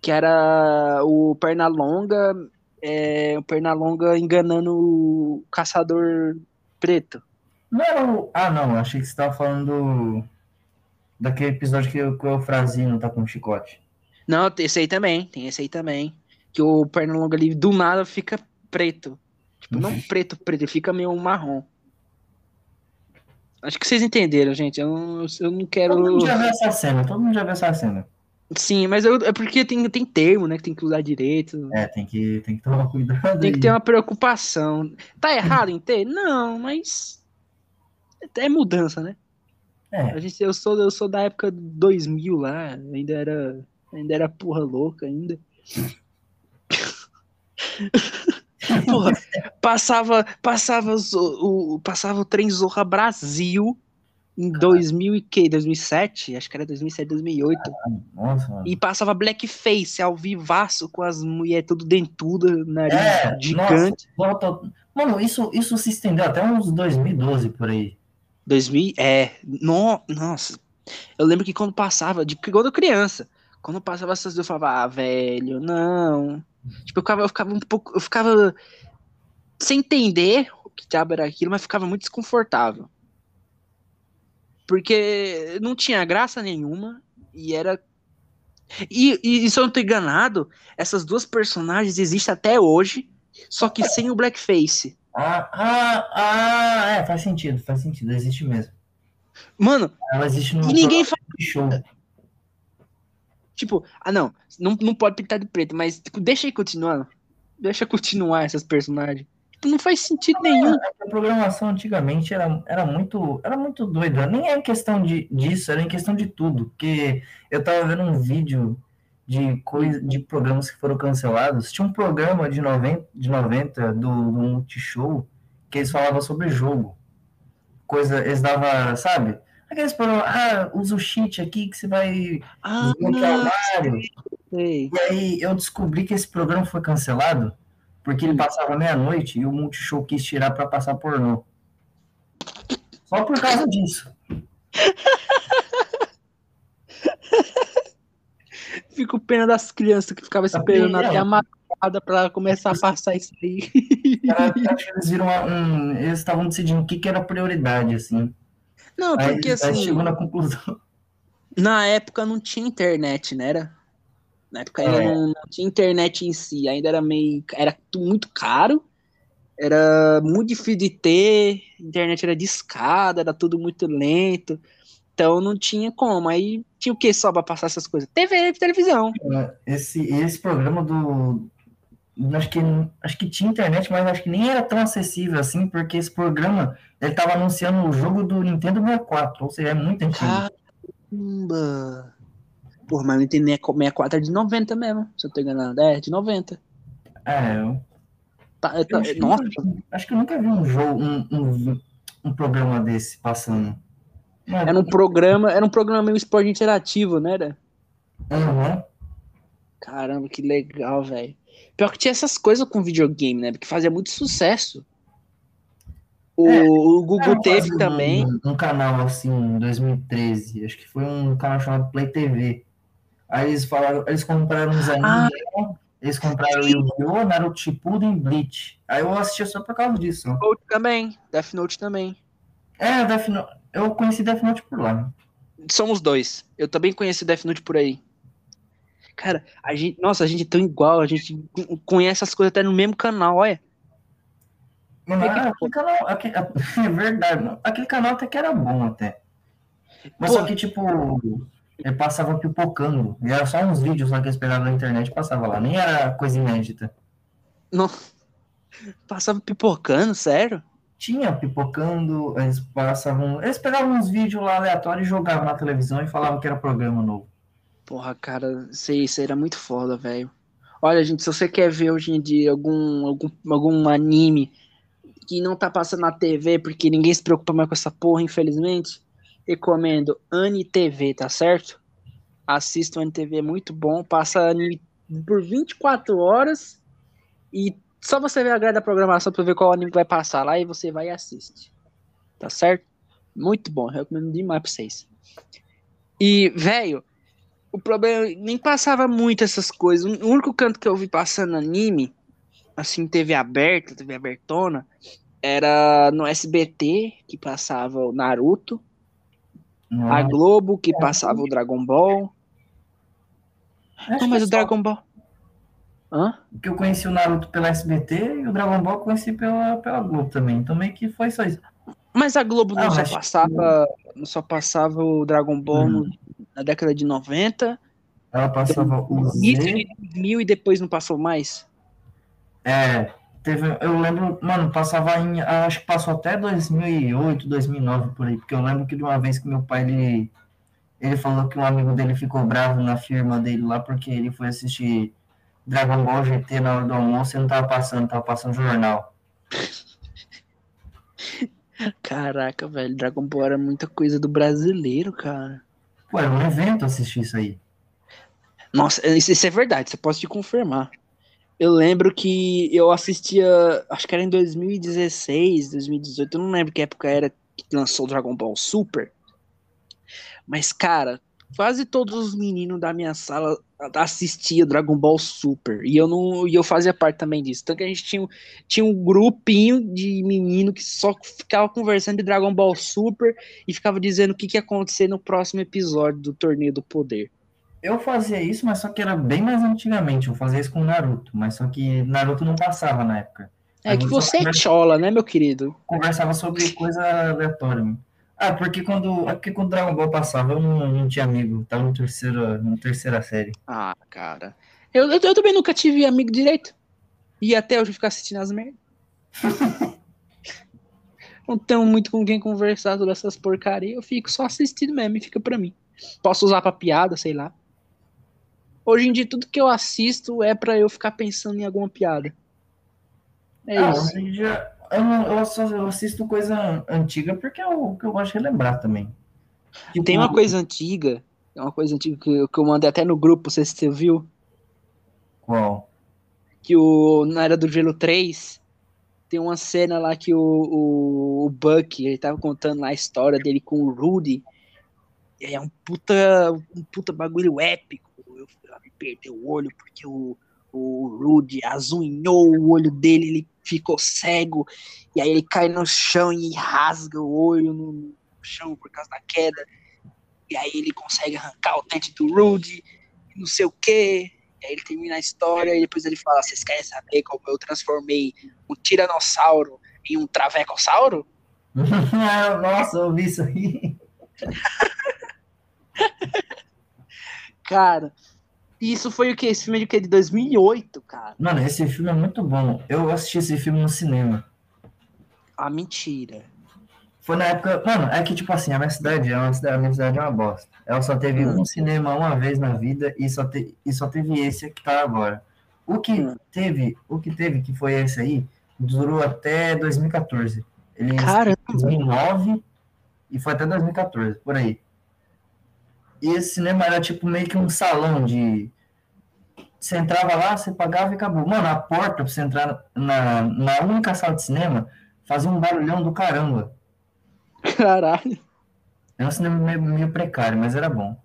Que era o Pernalonga. É, o Pernalonga enganando o caçador preto. Não era o. Ah, não, achei que você tava falando daquele episódio que, o Eufrazino tá com o chicote. Não, esse aí também, tem esse aí também. Que o Pernalonga ali do nada fica preto. Tipo, não preto, preto, ele fica meio marrom. Acho que vocês entenderam, gente. Eu não, eu não quero. Todo mundo já viu essa cena, todo mundo já viu essa cena. Sim, mas eu, é porque tem, tem termo, né? Que tem que usar direito. É, tem que, tem que tomar cuidado. Tem aí. que ter uma preocupação. Tá errado em ter? Não, mas. É mudança, né? É. A gente, eu, sou, eu sou da época 2000 lá, ainda era, ainda era porra louca ainda. Porra, passava, passava, o, o, passava o trem Zorra Brasil em 2000 e que? 2007? Acho que era 2007, 2008. Nossa, mano. E passava Blackface ao vivaço com as mulheres tudo dentuda, nariz é, gigante. Nossa, mano, isso, isso se estendeu até uns 2012 por aí. 2000, é, no, nossa. Eu lembro que quando passava, de quando criança, quando passava essas eu falava, ah, velho, não. Tipo, eu ficava, eu ficava um pouco. Eu ficava sem entender o que diabo era aquilo, mas ficava muito desconfortável. Porque não tinha graça nenhuma e era. E, e se eu não tô enganado, essas duas personagens existem até hoje, só que sem o blackface. Ah, ah, ah, é, faz sentido, faz sentido, existe mesmo. Mano, ela existe no e ninguém faz. Show. Tipo, ah não, não, não pode pintar de preto, mas tipo, deixa aí continuando. Deixa continuar essas personagens. Não faz sentido nenhum. A programação antigamente era, era muito era muito doida. Nem é questão de, disso, era em questão de tudo. Porque eu tava vendo um vídeo de coisa de programas que foram cancelados. Tinha um programa de 90, de 90 do, do Multishow que eles falavam sobre jogo. Coisa, eles davam, sabe? Aqueles programas, ah, usa o cheat aqui que você vai ah, E aí eu descobri que esse programa foi cancelado porque ele passava meia-noite e o Multishow quis tirar para passar pornô. Só por causa disso. Fico pena das crianças que ficavam esperando até a madrugada para começar a passar isso aí. acho que eles viram um, eles estavam decidindo o que, que era prioridade, assim. Não, porque aí, assim. chegou na conclusão. Na época não tinha internet, né? Era? Na época ainda é. não, não, tinha internet em si, ainda era meio. Era muito caro, era muito difícil de ter, internet era discada, era tudo muito lento. Então não tinha como. Aí tinha o que só pra passar essas coisas? TV televisão. Esse, esse programa do. Acho que, acho que tinha internet, mas acho que nem era tão acessível assim, porque esse programa ele tava anunciando o jogo do Nintendo 64, ou seja, é muito antigo. Caramba! Porra, mas o Nintendo 64 é de 90 mesmo, se eu tô enganando. É, de 90. É, eu... Tá, tá, acho, que nossa. nunca, acho que eu nunca vi um jogo, um, um, um programa desse passando. Mas... Era um programa, era um programa meio esporte interativo, né? Era? Uhum. Caramba, que legal, velho. Pior que tinha essas coisas com videogame, né? Porque fazia muito sucesso. O, é, o Google teve também. Um, um, canal assim, em 2013. Acho que foi um canal chamado Play TV. Aí eles falaram, eles compraram uns animes, ah, eles compraram Yu-Gi-Oh!, Naruto Shippuden e Bleach. Aí eu assistia só por causa disso. Death Note também, Death Note também. É, Death Note, eu conheci Death Note por lá. Somos dois. Eu também conheci Death Note por aí. Cara, a gente, nossa, a gente é tão igual, a gente conhece as coisas até no mesmo canal, olha. Mano, é, aquele canal, aquele, é verdade, aquele canal até que era bom até. Mas Pô, só que, tipo, ele passava pipocando. E era só uns vídeos lá que eles pegavam na internet e passava lá. Nem era coisa inédita. Não. Passava pipocando, sério? Tinha pipocando, eles passavam. Eles pegavam uns vídeos lá aleatórios e jogavam na televisão e falavam que era programa novo. Porra, cara, sei, isso era muito foda, velho. Olha, gente, se você quer ver hoje em dia algum, algum, algum anime que não tá passando na TV porque ninguém se preocupa mais com essa porra, infelizmente, recomendo AniTV, tá certo? Assista o AniTV, é muito bom. Passa anime por 24 horas e só você ver a grade da programação pra ver qual anime vai passar lá e você vai e assiste. Tá certo? Muito bom, recomendo demais pra vocês. E, velho, o problema nem passava muito essas coisas. O único canto que eu vi passando anime, assim, TV aberta, TV abertona, era no SBT, que passava o Naruto, nossa. A Globo, que passava o Dragon Ball. Não, mas o Dragon Ball. Hã? Que eu conheci o Naruto pela SBT e o Dragon Ball eu conheci pela, pela Globo também. Então meio que foi só isso. Mas a Globo não, ah, só passava. Que... Só passava o Dragon Ball hum. no, na década de 90. Ela passava o Z. de 2000 e depois não passou mais? É, Teve, eu lembro, mano, passava em. Acho que passou até 2008, 2009 por aí, porque eu lembro que de uma vez que meu pai ele, ele falou que um amigo dele ficou bravo na firma dele lá porque ele foi assistir Dragon Ball GT na hora do almoço e não tava passando, tava passando jornal. Caraca, velho, Dragon Ball era muita coisa do brasileiro, cara. Pô, era um evento assistir isso aí. Nossa, isso é verdade, você pode te confirmar. Eu lembro que eu assistia, acho que era em 2016, 2018, eu não lembro que época era que lançou Dragon Ball Super. Mas, cara, quase todos os meninos da minha sala assistiam Dragon Ball Super. E eu não e eu fazia parte também disso. Então que a gente tinha, tinha um grupinho de menino que só ficava conversando de Dragon Ball Super e ficava dizendo o que, que ia acontecer no próximo episódio do Torneio do Poder. Eu fazia isso, mas só que era bem mais antigamente. Eu fazia isso com Naruto, mas só que Naruto não passava na época. É que você é chola, né, meu querido? Conversava sobre coisa aleatória. Ah, porque quando, é porque quando Dragon Ball passava, eu não, não tinha amigo. Tava no terceira, na terceira série. Ah, cara. Eu, eu, eu, também nunca tive amigo direito. E até hoje ficar assistindo as merdas. não tenho muito com quem conversar sobre essas porcarias. Eu fico só assistindo mesmo e fica pra mim. Posso usar pra piada, sei lá. Hoje em dia, tudo que eu assisto é para eu ficar pensando em alguma piada. É ah, isso. Hoje em dia, eu, não, eu, só, eu assisto coisa antiga porque eu, que eu gosto de relembrar também. Tipo, Tem uma coisa antiga, é uma coisa antiga que, que eu mandei até no grupo, não sei se você viu. Qual? Que o, na Era do Gelo 3, tem uma cena lá que o, o, o Buck, ele tava contando lá a história dele com o Rudy. É um puta, um puta bagulho épico perdeu o olho porque o, o Rudy azunhou o olho dele, ele ficou cego, e aí ele cai no chão e rasga o olho no chão por causa da queda, e aí ele consegue arrancar o dente do Rudy, não sei o que, e aí ele termina a história, e depois ele fala, vocês querem saber como eu transformei um tiranossauro em um travecossauro? Nossa, eu vi isso aí. Cara, e isso foi o que? Esse filme é de que? De 2008, cara. Mano, esse filme é muito bom. Eu assisti esse filme no cinema. Ah, mentira. Foi na época. Mano, é que, tipo assim, a minha cidade é uma cidade, a minha cidade é uma bosta. Ela só teve hum. um cinema uma vez na vida e só, te, e só teve esse que tá agora. O que Hum. teve, o que teve, que foi esse aí, durou até 2014. Ele Caramba. 2009 e foi até 2014, por aí. E esse cinema era tipo meio que um salão de. Você entrava lá, você pagava e acabou. Mano, a porta pra você entrar na, na única sala de cinema fazia um barulhão do caramba. Caralho. Era um cinema meio, meio precário, mas era bom.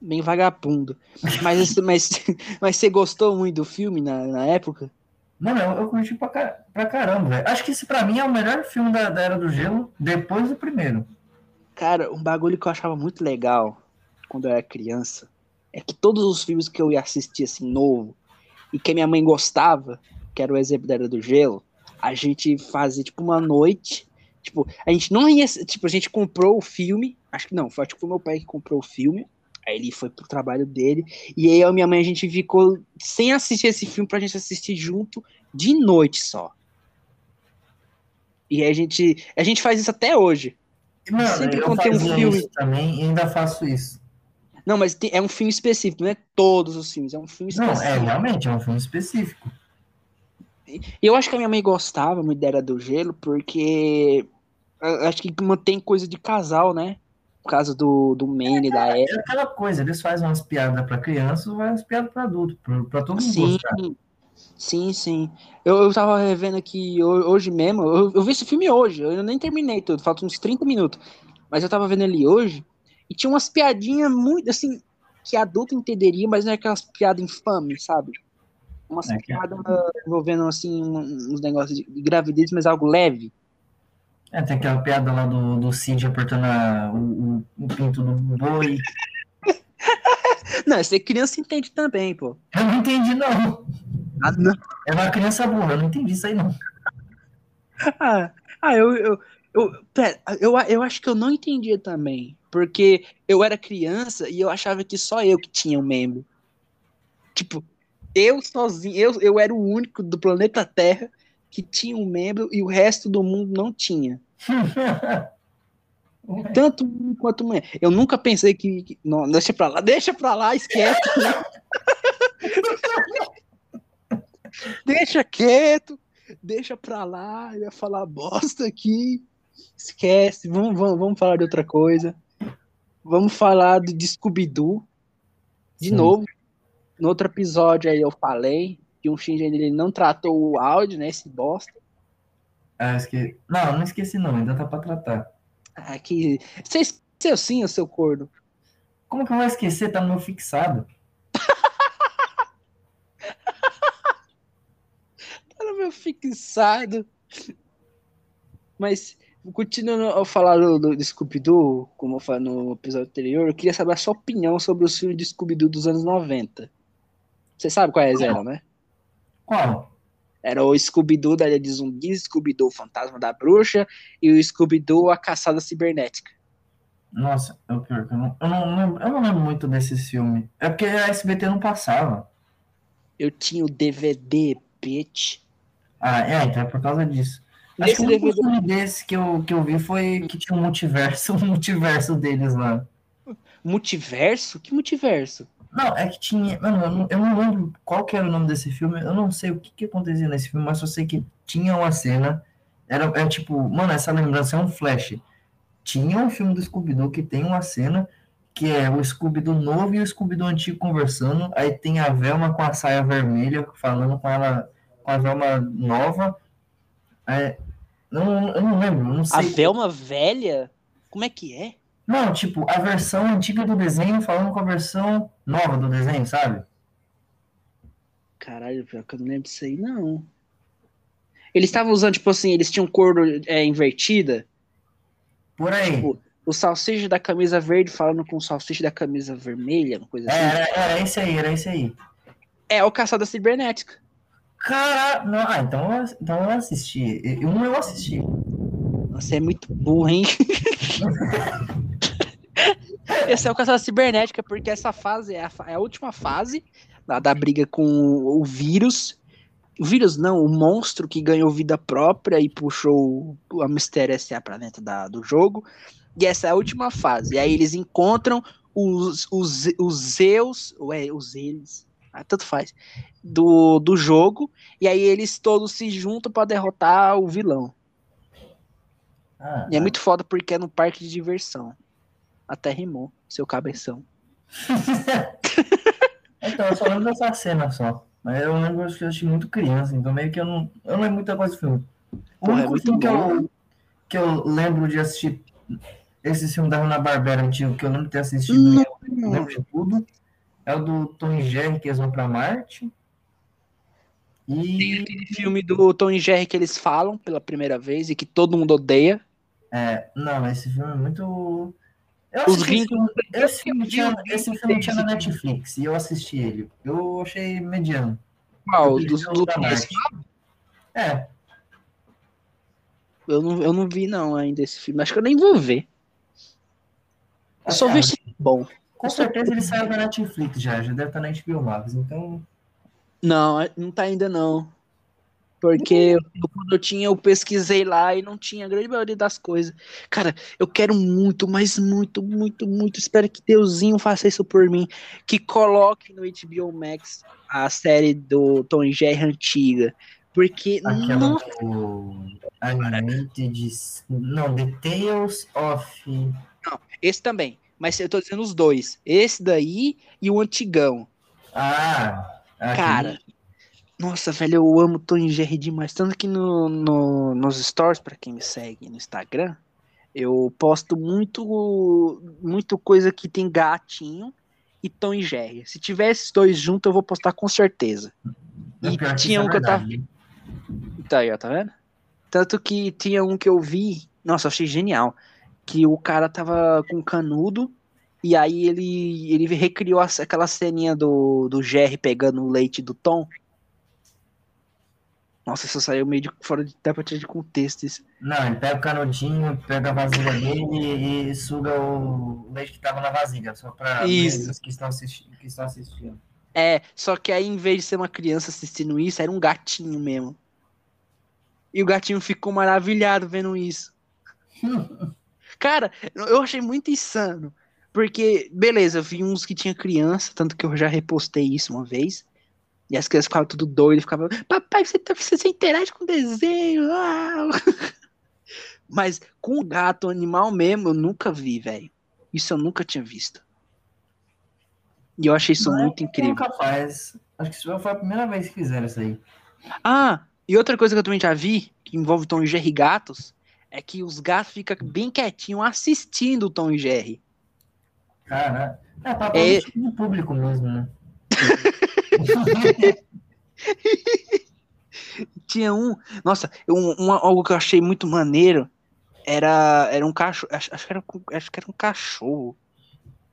Bem vagabundo. Mas, mas, mas você gostou muito do filme na, na época? Mano, eu, eu curti pra, pra caramba, velho. Acho que esse pra mim é o melhor filme da, da Era do Gelo, depois do primeiro. Cara, um bagulho que eu achava muito legal quando eu era criança é que todos os filmes que eu ia assistir assim, novo, e que a minha mãe gostava, que era o exemplo da Era do Gelo, a gente fazia tipo uma noite. Tipo, a gente não ia. Tipo, a gente comprou o filme. Acho que não, foi, acho que foi meu pai que comprou o filme. Aí ele foi pro trabalho dele. E aí eu e minha mãe, a gente ficou sem assistir esse filme pra gente assistir junto de noite só. E a gente. A gente faz isso até hoje. Mano, Sempre eu quando tem um filme- também ainda faço isso. Não, mas tem- é um filme específico, não é todos os filmes, é um filme Não, específico. é, realmente, é um filme específico. Eu acho que a minha mãe gostava muito da Era do Gelo, porque acho que mantém coisa de casal, né? Por causa do, do Manny, da Era. É aquela coisa, eles fazem umas piadas pra crianças, fazem umas piadas pra adulto, pra, pra todo mundo Sim, gostar. sim, sim. Eu, eu tava revendo aqui ho- hoje mesmo, eu, eu vi esse filme hoje, eu nem terminei tudo, faltam uns 30 minutos. Mas eu tava vendo ele hoje, e tinha umas piadinhas muito, assim, que adulto entenderia, mas não é aquelas piadas infames, sabe? Umas É que- piadas envolvendo, assim, uns negócios de gravidez, mas algo leve. É, tem aquela piada lá do, do Cid apertando a- o, o, o pinto do boi. Não, essa criança entende também, pô. Eu não entendi, não. Ah, não. É uma criança burra, eu não entendi isso aí, não. Ah, ah, eu, eu, eu, pera, eu, eu acho que eu não entendia também. Porque eu era criança e eu achava que só eu que tinha um membro. Tipo, eu sozinho, eu, eu era o único do planeta Terra que tinha um membro e o resto do mundo não tinha. Tanto um quanto mulher. Eu nunca pensei que. que- não, deixa pra lá, deixa pra lá, esquece. deixa quieto, deixa pra lá, eu ia falar bosta aqui. Esquece, vamos, vamos, vamos falar de outra coisa. Vamos falar de, de Scooby-Doo. De Sim. novo. No outro episódio aí eu falei que o Shinji ele não tratou o áudio, né? Esse bosta. Ah, esque... Não, não esqueci não, ainda tá pra tratar. Ah, que. Você esqueceu sim, o seu corno. Como que eu vou esquecer? Tá no meu fixado. Era meu fixado. Mas, continuando a falar do, do, do Scooby-Doo, como eu falei no episódio anterior, eu queria saber a sua opinião sobre os filmes de Scooby-Doo dos anos 90. Você sabe quais eram, né? Qual? Era o Scooby-Doo da Ilha de Zumbis, Scooby-Doo Fantasma da Bruxa e o Scooby-Doo A Caçada Cibernética. Nossa, é o pior que eu não, eu não lembro, eu não lembro muito desses filmes. É porque a SBT não passava. Eu tinha o DVD, bitch. Ah, é, então é por causa disso. Acho que o DVD, filme desse que eu, que eu vi foi que tinha um multiverso, um multiverso deles lá. multiverso? Que multiverso? Não, é que tinha. Mano, eu não, lembro qual que era o nome desse filme. Eu não sei o que, que acontecia nesse filme, mas só sei que tinha uma cena. Era, é tipo, mano, essa lembrança é um flash. Tinha um filme do Scooby-Doo que tem uma cena que é o Scooby-Doo novo e o Scooby-Doo antigo conversando. Aí tem a Velma com a saia vermelha falando com ela, com a Velma nova. É, não, eu não lembro, eu não A sei. Velma velha? Como é que é? Não, tipo, a versão antiga do desenho falando com a versão nova do desenho, sabe? Caralho, pior que eu não lembro disso aí, não. Eles estavam usando, tipo assim, eles tinham cor é, invertida. Por aí. Tipo, o salsicha da camisa verde falando com o salsicha da camisa vermelha, uma coisa É, assim. era, era esse aí, era esse aí. É, o Caçada Cibernética. Cara, não, ah, então, eu- então eu assisti. E- Um eu assisti. Você é muito burro, hein? Esse é o Caçada Cibernética, porque essa fase é a, é a última fase da, da briga com o vírus. O vírus não, o monstro que ganhou vida própria e puxou o- a Mistério S.A. pra dentro da, do jogo. E essa é a última fase. E aí eles encontram os, os, os Zeus, ué, os eles, tanto faz, do, do jogo, e aí eles todos se juntam para derrotar o vilão. Ah, E é muito foda porque é no parque de diversão. Até rimou, seu cabeção. então, eu só lembro dessa cena só. Mas eu lembro que eu assisti muito criança, então meio que eu não, eu não lembro muita coisa do filme. O Porra, é único muito filme que bom. eu, que eu lembro de assistir, esse filme da Hanna-Barbera antigo, que eu lembro de ter assistido, Hum. e eu lembro de tudo, é o do Tom e Jerry, que eles vão pra Marte. E Aquele filme do Tom e Jerry que eles falam pela primeira vez e que todo mundo odeia. É, não, esse filme é muito. Eu Os gringos- filme, esse filme eu tinha, esse filme tinha na. Netflix e eu assisti ele. Eu achei mediano. Qual? Do, do? É, eu, não, eu não vi não ainda esse filme. Acho que eu nem vou ver. Eu só assim, vi esse filme bom. Com certeza ele saiu da Netflix já, já deve estar na HBO Max, então. Não, não tá ainda não. Porque eu, quando eu tinha, eu pesquisei lá e não tinha a grande maioria das coisas. Cara, eu quero muito, mas muito, muito, muito. Espero que Deusinho faça isso por mim. Que coloque no HBO Max a série do Tom Jerry antiga. Porque, Aquela nossa, do Animated. Não, The Tales of. esse também. Mas eu tô dizendo os dois. Esse daí e o antigão. Ah! aquele- Cara, nossa, velho, eu amo Tom e Jerry demais. Tanto que no, no- nos stories, pra quem me segue no Instagram, eu posto muito, muito coisa que tem gatinho e Tom e Jerry. Se tiver esses dois juntos, eu vou postar com certeza. E tinha é um que eu tava. Tá aí, ó, tá vendo? Tanto que tinha um que eu vi, nossa, eu achei genial. Que o cara tava com canudo, e aí ele, ele recriou aquela ceninha do, do Jerry pegando o leite do Tom. Nossa, isso saiu meio de fora de tirar de contexto isso. Não, ele pega o canudinho, pega a vasilha dele e, suga o leite que tava na vasilha, só pra Isso. que estão assistindo. Que estão assistindo. É, só que aí em vez de ser uma criança assistindo isso, era um gatinho mesmo. E o gatinho ficou maravilhado vendo isso. Cara, eu achei muito insano. Porque, beleza, eu vi uns que tinha criança, tanto que eu já repostei isso uma vez. E as crianças ficavam tudo doidas, ficavam, papai, você, tá, você, você interage com desenho. ah." Mas com o gato, animal mesmo, eu nunca vi, velho. Isso eu nunca tinha visto. E eu achei isso Não é muito incrível. Nunca faz. Acho que isso foi a primeira vez que fizeram isso aí. Ah, e outra coisa que eu também já vi, que envolve Tom e Jerry gatos, é que os gatos ficam bem quietinhos assistindo o Tom e Jerry. Cara, é pra todo É. de público mesmo, né? Tinha um. Nossa, um, um- algo que eu achei muito maneiro era, era um cachorro. Acho, acho que era, um- acho que era um cachorro.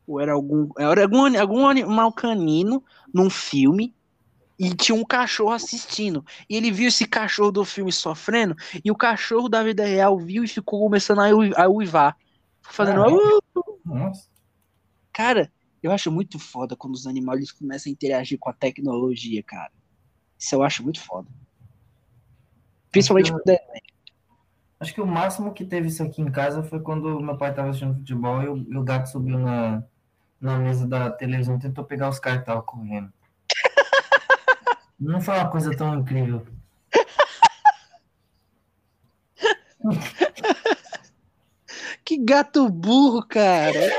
Ou era algum. Era algum, algum animal canino num filme. E tinha um cachorro assistindo. E ele viu esse cachorro do filme sofrendo. E o cachorro da vida real viu e ficou começando a ui- a uivar. Fazendo. Nossa. Cara, eu acho muito foda quando os animais começam a interagir com a tecnologia, cara. Isso eu acho muito foda. Principalmente Eu- com desenho. Acho que o máximo que teve isso aqui em casa foi quando meu pai tava assistindo futebol e o, e o gato subiu na, na mesa da televisão e tentou pegar os estavam correndo. Não foi uma coisa tão incrível. Que gato burro, cara.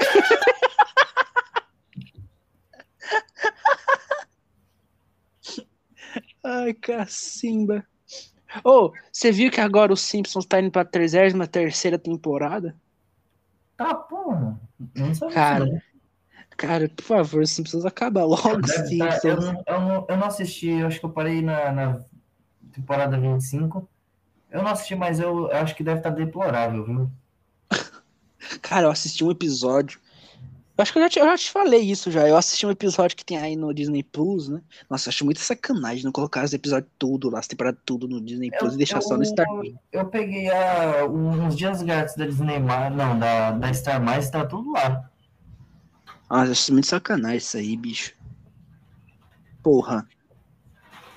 Ai, cacimba. Ô, você viu que agora os Simpsons tá indo pra 33ª temporada? Tá, porra. Eu não sabia Cara, Cara, por favor, os Simpsons acaba não. logo, Deve tá- eu, eu, eu não assisti, eu acho que eu parei na, na temporada 25. Eu não assisti, mas eu, eu acho que deve estar deplorável, viu? Cara, eu assisti um episódio. Eu acho que eu já, te, eu já te falei isso já. Eu assisti um episódio que tem aí no Disney Plus, né? Nossa, eu acho muito sacanagem não colocar os episódios tudo lá, as temporadas tudo no Disney Plus Eu- e deixar só no eu- Star Plus. Eu peguei a, uns dias grátis da Disney, não, da, da Star Mais, tá tudo lá. Eu acho muito sacanagem isso aí, bicho. Porra.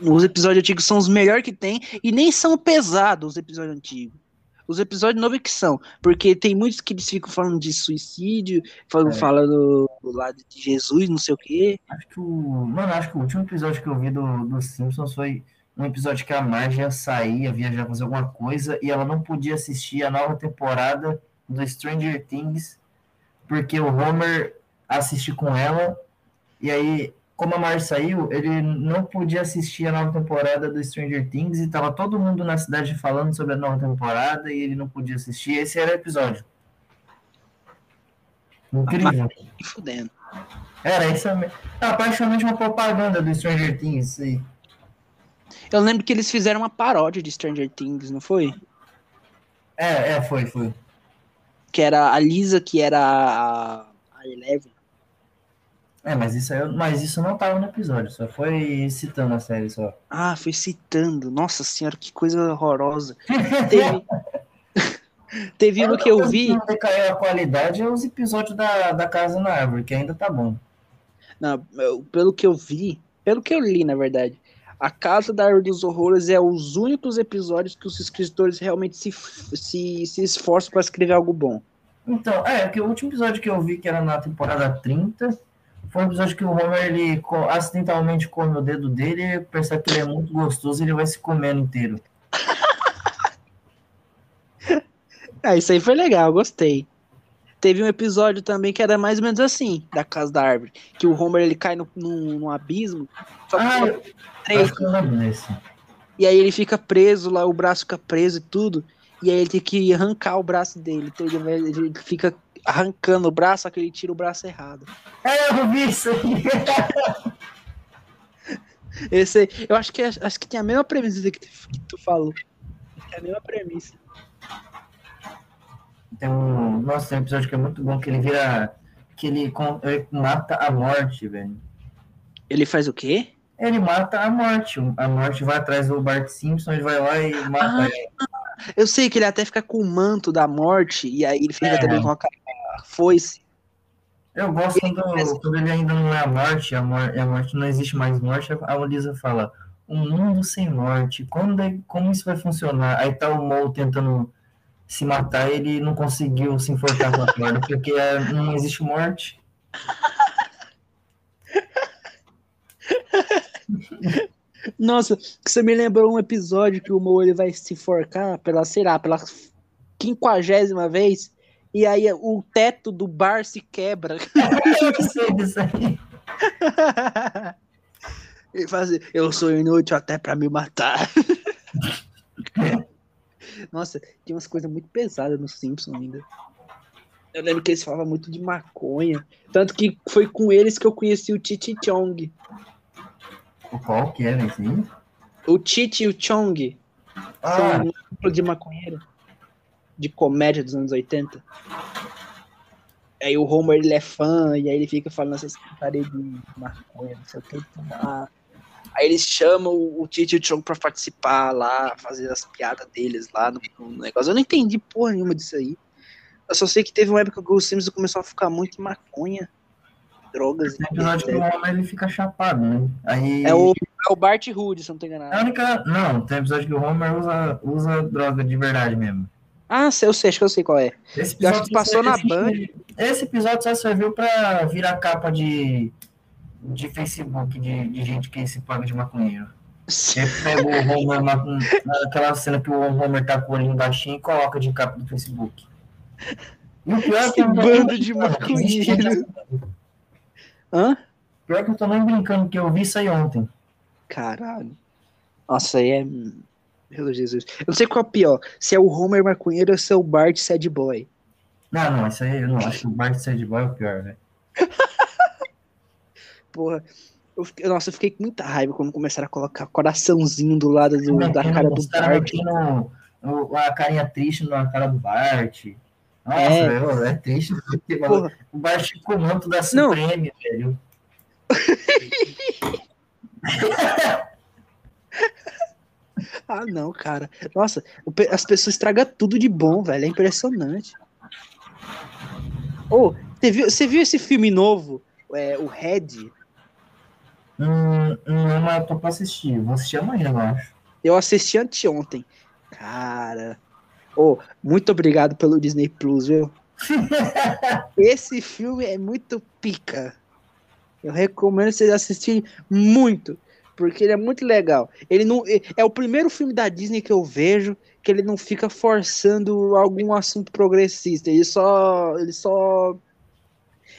Os episódios antigos são os melhores que tem e nem são pesados os episódios antigos. Os episódios novos é que são, porque tem muitos que eles ficam falando de suicídio, falam, É. falam do, do lado de Jesus, não sei o quê. Acho que o. Mano, acho que o último episódio que eu vi do, do Simpsons foi um episódio que a Marge ia sair, ia viajar fazer alguma coisa, e ela não podia assistir a nova temporada do Stranger Things, porque o Homer assistiu com ela, e aí, como a Marge saiu, ele não podia assistir a nova temporada do Stranger Things, e tava todo mundo na cidade falando sobre a nova temporada, e ele não podia assistir. Esse era o episódio. Incrível. E fudendo. Era isso mesmo. Ah, praticamente uma propaganda do Stranger Things, aí. Eu lembro que eles fizeram uma paródia de Stranger Things, não foi? É, é, foi, foi. Que era a Lisa, que era a, a Eleven. É, mas isso, aí, mas isso não tava no episódio, só foi citando a série só. Ah, foi citando. Nossa senhora, que coisa horrorosa. Teve, Teve um que eu vi. Não decaiu a qualidade é os episódios da, da Casa na Árvore, que ainda tá bom. Não, pelo que eu vi, pelo que eu li, na verdade, a Casa da Árvore dos Horrores é os únicos episódios que os escritores realmente se, se, se esforçam para escrever algo bom. Então, é, que o último episódio que eu vi, que era na temporada 30, foi um episódio que o Homer, ele acidentalmente come o dedo dele, percebe que ele é muito gostoso e ele vai se comendo inteiro. Ah, isso aí foi legal, gostei. Teve um episódio também que era mais ou menos assim, da Casa da Árvore, que o Homer ele cai no, num, num abismo, só que Ah, três, desse. e aí ele fica preso lá, o braço fica preso e tudo, e aí ele tem que arrancar o braço dele, então ele, ele fica arrancando o braço, só que ele tira o braço errado. É, eu vi isso. Esse, aí, eu acho que é- acho que tem a mesma premissa que tu, que tu falou. É a mesma premissa. Tem um, nossa, tem um episódio que é muito bom, que ele vira. que ele, ele mata a morte, velho. Ele faz o quê? Ele mata a morte. A morte vai atrás do Bart Simpson, ele vai lá e mata Ah, ele. Eu sei que ele até fica com o manto da morte, e aí ele fica É. também com a cara- foice. Eu gosto quando, quando ele ainda não é a morte, a, mor a morte não existe mais morte, a Lisa fala, um mundo sem morte, quando é- como isso vai funcionar? Aí tá o Mo tentando se matar, ele não conseguiu se enforcar com a corda, porque é, não existe morte. Nossa, você me lembrou um episódio que o Mo ele vai se forcar pela, sei lá, pela quinquagésima vez, e aí o teto do bar se quebra. Eu sei disso aí. Ele faz assim, eu sou inútil até pra me matar. Nossa, tinha umas coisas muito pesadas no Simpson ainda. Eu lembro que eles falavam muito de maconha. Tanto que foi com eles que eu conheci o Titi Chong. O qual que era esse aí? O Titi e o Chong Ah, são um de maconheiro. De comédia dos anos 80. Aí o Homer ele é fã, e aí ele fica falando essas putaria de maconha, não sei o que. Aí eles chamam o Titi e o Chong pra participar lá, fazer as piadas deles lá no, no negócio. Eu não entendi porra nenhuma disso aí. Eu só sei que teve uma época que o Simpsons começou a ficar muito em maconha, drogas. tem episódio que o ele fica chapado, né? Aí... É o, é o Bart Hood, se não tô É a enganado. única... Não, tem episódio que o Homer usa, usa droga de verdade mesmo. Ah, eu sei, acho que eu sei qual é. Esse Eu acho que passou na esse- Band. Esse episódio só serviu pra virar capa de, de Facebook de, de gente que se paga de maconheiro. Ele pega o Homer na- naquela cena que o Homer tá com o olhinho baixinho e coloca de capa do Facebook. E o pior é que eu bando de maconheiro. Hã? Pior que eu tô nem brincando, que eu vi isso aí ontem. Caralho. Nossa, aí é. Meu Jesus. Eu não sei qual é o pior. Se é o Homer maconheiro ou se é o Bart sad boy. Não, não, isso aí eu não acho o Bart Sad Boy é o pior, velho. Porra. Eu fiquei- nossa, eu fiquei com muita raiva quando começaram a colocar coraçãozinho do lado do- da cara do Bart. metendo o- a carinha triste na cara do Bart. Nossa, É. velho, é triste. Porra. O Bart com o manto da Não. Supreme, velho. Ah, não, cara. Nossa, as pessoas estragam tudo de bom, velho. É impressionante. Ô, você viu, você viu esse filme novo? É, o Red? Hum, não, mas eu tô pra assistir. Vou assistir amanhã, eu acho. Eu assisti anteontem. Cara, Oh, muito obrigado pelo Disney Plus, viu? Esse filme é muito pica. Eu recomendo vocês assistirem muito, porque ele é muito legal. Ele não é o primeiro filme da Disney que eu vejo que ele não fica forçando algum assunto progressista. Ele só ele só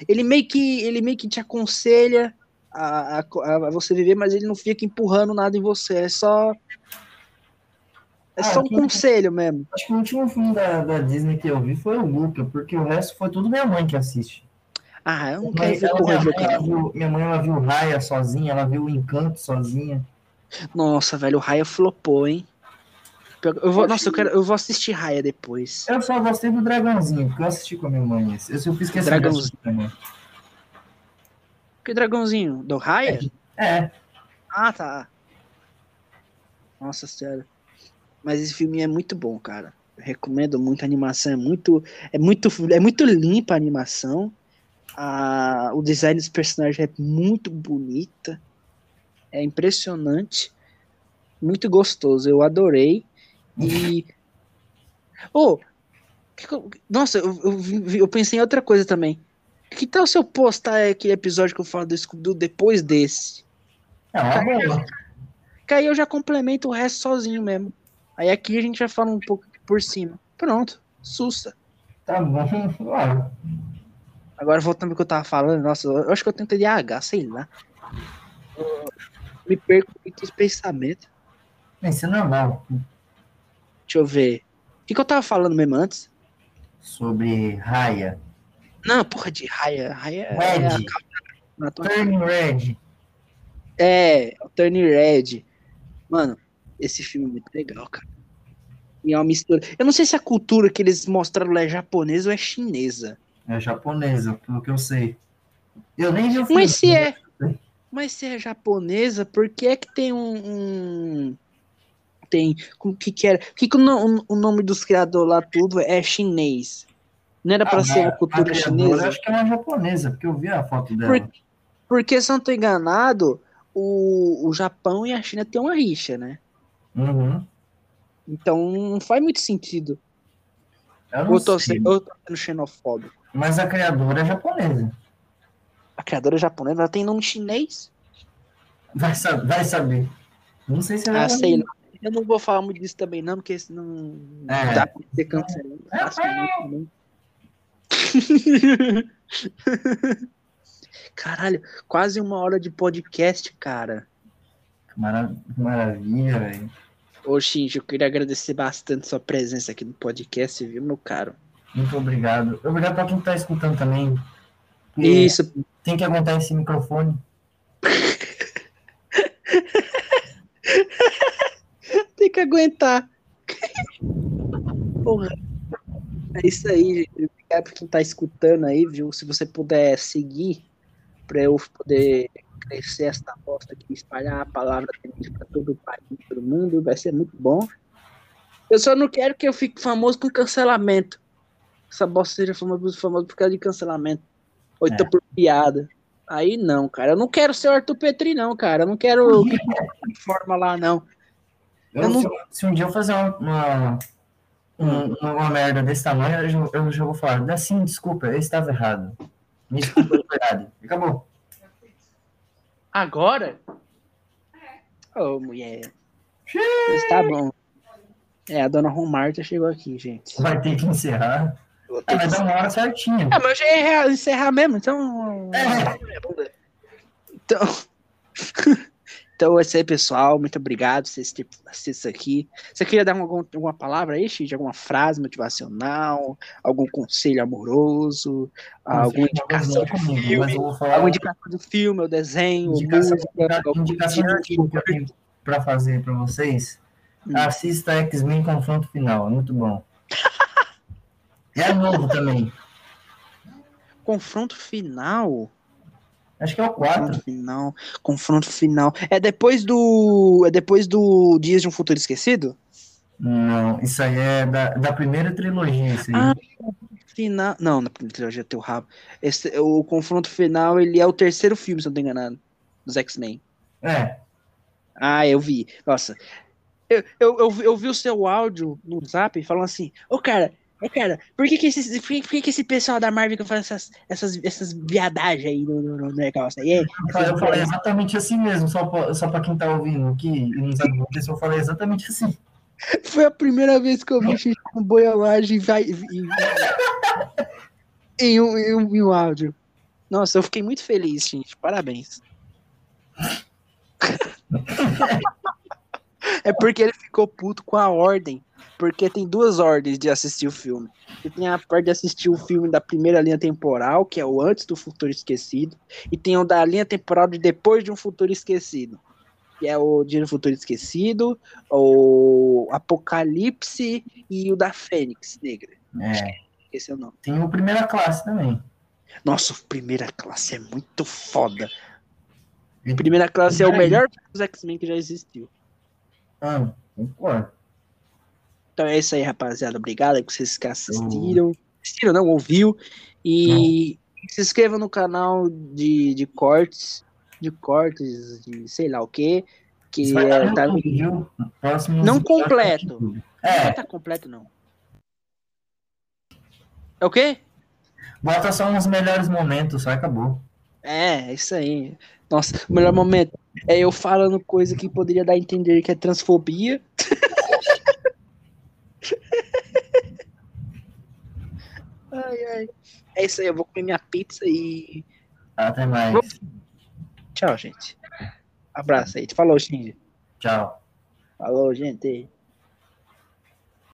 ele meio que ele meio que te aconselha a, a, a você viver, mas ele não fica empurrando nada em você. É só é ah, só um conselho mesmo. Acho que o último filme da, da Disney que eu vi foi o Luca, porque o resto foi tudo minha mãe que assiste. Ah, eu não quero ver porra minha, mãe, viu, minha mãe ela viu Raya sozinha, ela viu o Encanto sozinha. Nossa, velho, o Raya flopou, hein? Eu vou, nossa, eu, quero, eu vou assistir Raya depois. Eu só gostei do Dragãozinho, porque eu assisti com a minha mãe. Esse. Eu, eu fiz questão Dragãozinho. também. Que dragãozinho? Do Raya? É. Ah, tá. Nossa senhora. Mas esse filme é muito bom, cara. Eu recomendo muito. A animação é muito, é muito, é muito limpa a animação. A, o design dos personagens é muito bonita. É impressionante. Muito gostoso. Eu adorei. E. Oh! Nossa, eu, eu, eu pensei em outra coisa também. Que tal se eu postar aquele episódio que eu falo do scooby depois desse? É uma boa. Que aí eu já complemento o resto sozinho mesmo. Aí aqui a gente já fala um pouco por cima. Pronto, sussa. Tá bom, claro. Agora voltando ao que eu tava falando, nossa, eu acho que eu tenho TDAH, sei lá. Eu me perco muito os pensamentos. Isso é normal. Deixa eu ver. O que, que eu tava falando mesmo antes? Sobre raia. Não, porra de raia. Raia red. é a... Turning Red. É, o Turning Red. Mano, esse filme é muito legal, cara. E é uma mistura. Eu não sei se a cultura que eles mostraram é japonesa ou é chinesa. É japonesa, pelo que eu sei. Eu nem filme. Mas se é. Mas se é japonesa, por que é que tem um. um tem. O que que era? Por que, que o, o, nome dos criadores lá tudo é chinês? Não era para ah, ser uma cultura chinesa? Eu acho que é uma japonesa, porque eu vi a foto dela. Por, porque, se eu não tô enganado, o, o Japão e a China têm uma rixa, né? Uhum. Então não faz muito sentido. Eu não eu tô, sei. eu tô sendo xenofóbico. Mas a criadora é japonesa. A criadora é japonesa? Ela tem nome chinês? Vai, vai saber. Não sei se ela ah, sei lá. Eu não vou falar muito disso também, não, porque senão é. dá pra ser cancelado. É, Caralho, quase uma hora de podcast, cara. Maravilha, velho. Ô, Shinji, eu queria agradecer bastante sua presença aqui no podcast, viu, meu caro? Muito obrigado. Obrigado para quem está escutando também. Isso. Tem que aguentar esse microfone. tem que aguentar. Porra. É isso aí, gente. Obrigado por quem está escutando aí, viu? Se você puder seguir para eu poder crescer essa bosta aqui, espalhar a palavra para todo o país, todo mundo, vai ser muito bom. Eu só não quero que eu fique famoso com cancelamento. Essa bosta seja famoso, famoso por causa de cancelamento. Ou então é. por piada. Aí não, cara. Eu não quero ser o Arthur Petri, não, cara. Eu não quero que forma lá, não. Eu, eu não... Se, se, um dia eu fazer uma, uma, uma, merda desse tamanho, eu já, eu já vou falar. Assim, desculpa, eu estava errado. Me desculpa, verdade. Acabou. Agora? É. Ô, oh, mulher. Mas tá bom. É, a dona Romarta chegou aqui, gente. Vai ter que encerrar. É, vai dar uma hora certinha. Ah, mas eu já ia encerrar mesmo, então. É. Então. Então é isso aí, pessoal. Muito obrigado por vocês terem assistido aqui. Você queria dar alguma, alguma palavra aí, Xixi? Alguma frase motivacional? Algum conselho amoroso? Não, alguma indicação de filme? Falar... Alguma indicação de filme, ou desenho, indicação, música? Indicação de filme que eu tenho para fazer para vocês. Hum. Assista X-Men Confronto Final. É muito bom. é novo também. Confronto Final? Acho que é o 4. Confronto final. Confronto final. É depois do. É depois do Dias de um Futuro Esquecido? Não, isso aí é da, da primeira trilogia. Isso aí. Ah, final. Não, na primeira trilogia tem o rabo. Esse, o confronto final, ele é o terceiro filme, se eu não tô enganado. Dos X-Men. É. Ah, eu vi. Nossa. Eu, eu, eu, eu vi o seu áudio no zap falando assim, ô cara, ô cara, por que que, esse, por que, por que que esse pessoal da Marvel faz essas, essas, essas viadagens aí no, no, no negócio aí? Essas Eu falei exatamente assim mesmo, só pra, só pra quem tá ouvindo aqui e não sabe o que eu falei exatamente assim. Foi a primeira vez que eu vi xixi com boiolagem vai, em, em, um, em, um, em um áudio. Nossa, eu fiquei muito feliz, gente. Parabéns. é porque ele ficou puto com a ordem. Porque tem duas ordens de assistir o filme. Você tem a parte de assistir o filme da primeira linha temporal, que é o antes do futuro esquecido, e tem o da linha temporal de depois de um futuro esquecido que é o Dia do Futuro Esquecido, o Apocalipse e o da Fênix Negra. É. Esse é o nome. Tem o Primeira Classe também. Nossa, Primeira Classe é muito foda. Primeira Classe é o melhor dos X-Men que já existiu. Ah, concordo. Então é isso aí, rapaziada. Obrigado que vocês que assistiram. Assistiram, não, ouviu. E não. se inscreva no canal de, de cortes de cortes, de sei lá o que, que é, tá... não completo. É. Não tá completo, não. É o quê? Bota só uns melhores momentos, só acabou. É, isso aí. Nossa, o melhor momento é eu falando coisa que poderia dar a entender que é transfobia. ai, ai. É isso aí, eu vou comer minha pizza e. Até mais. Vou... Tchau, gente. Abraço aí. Falou, Shinji. Tchau. Falou, gente.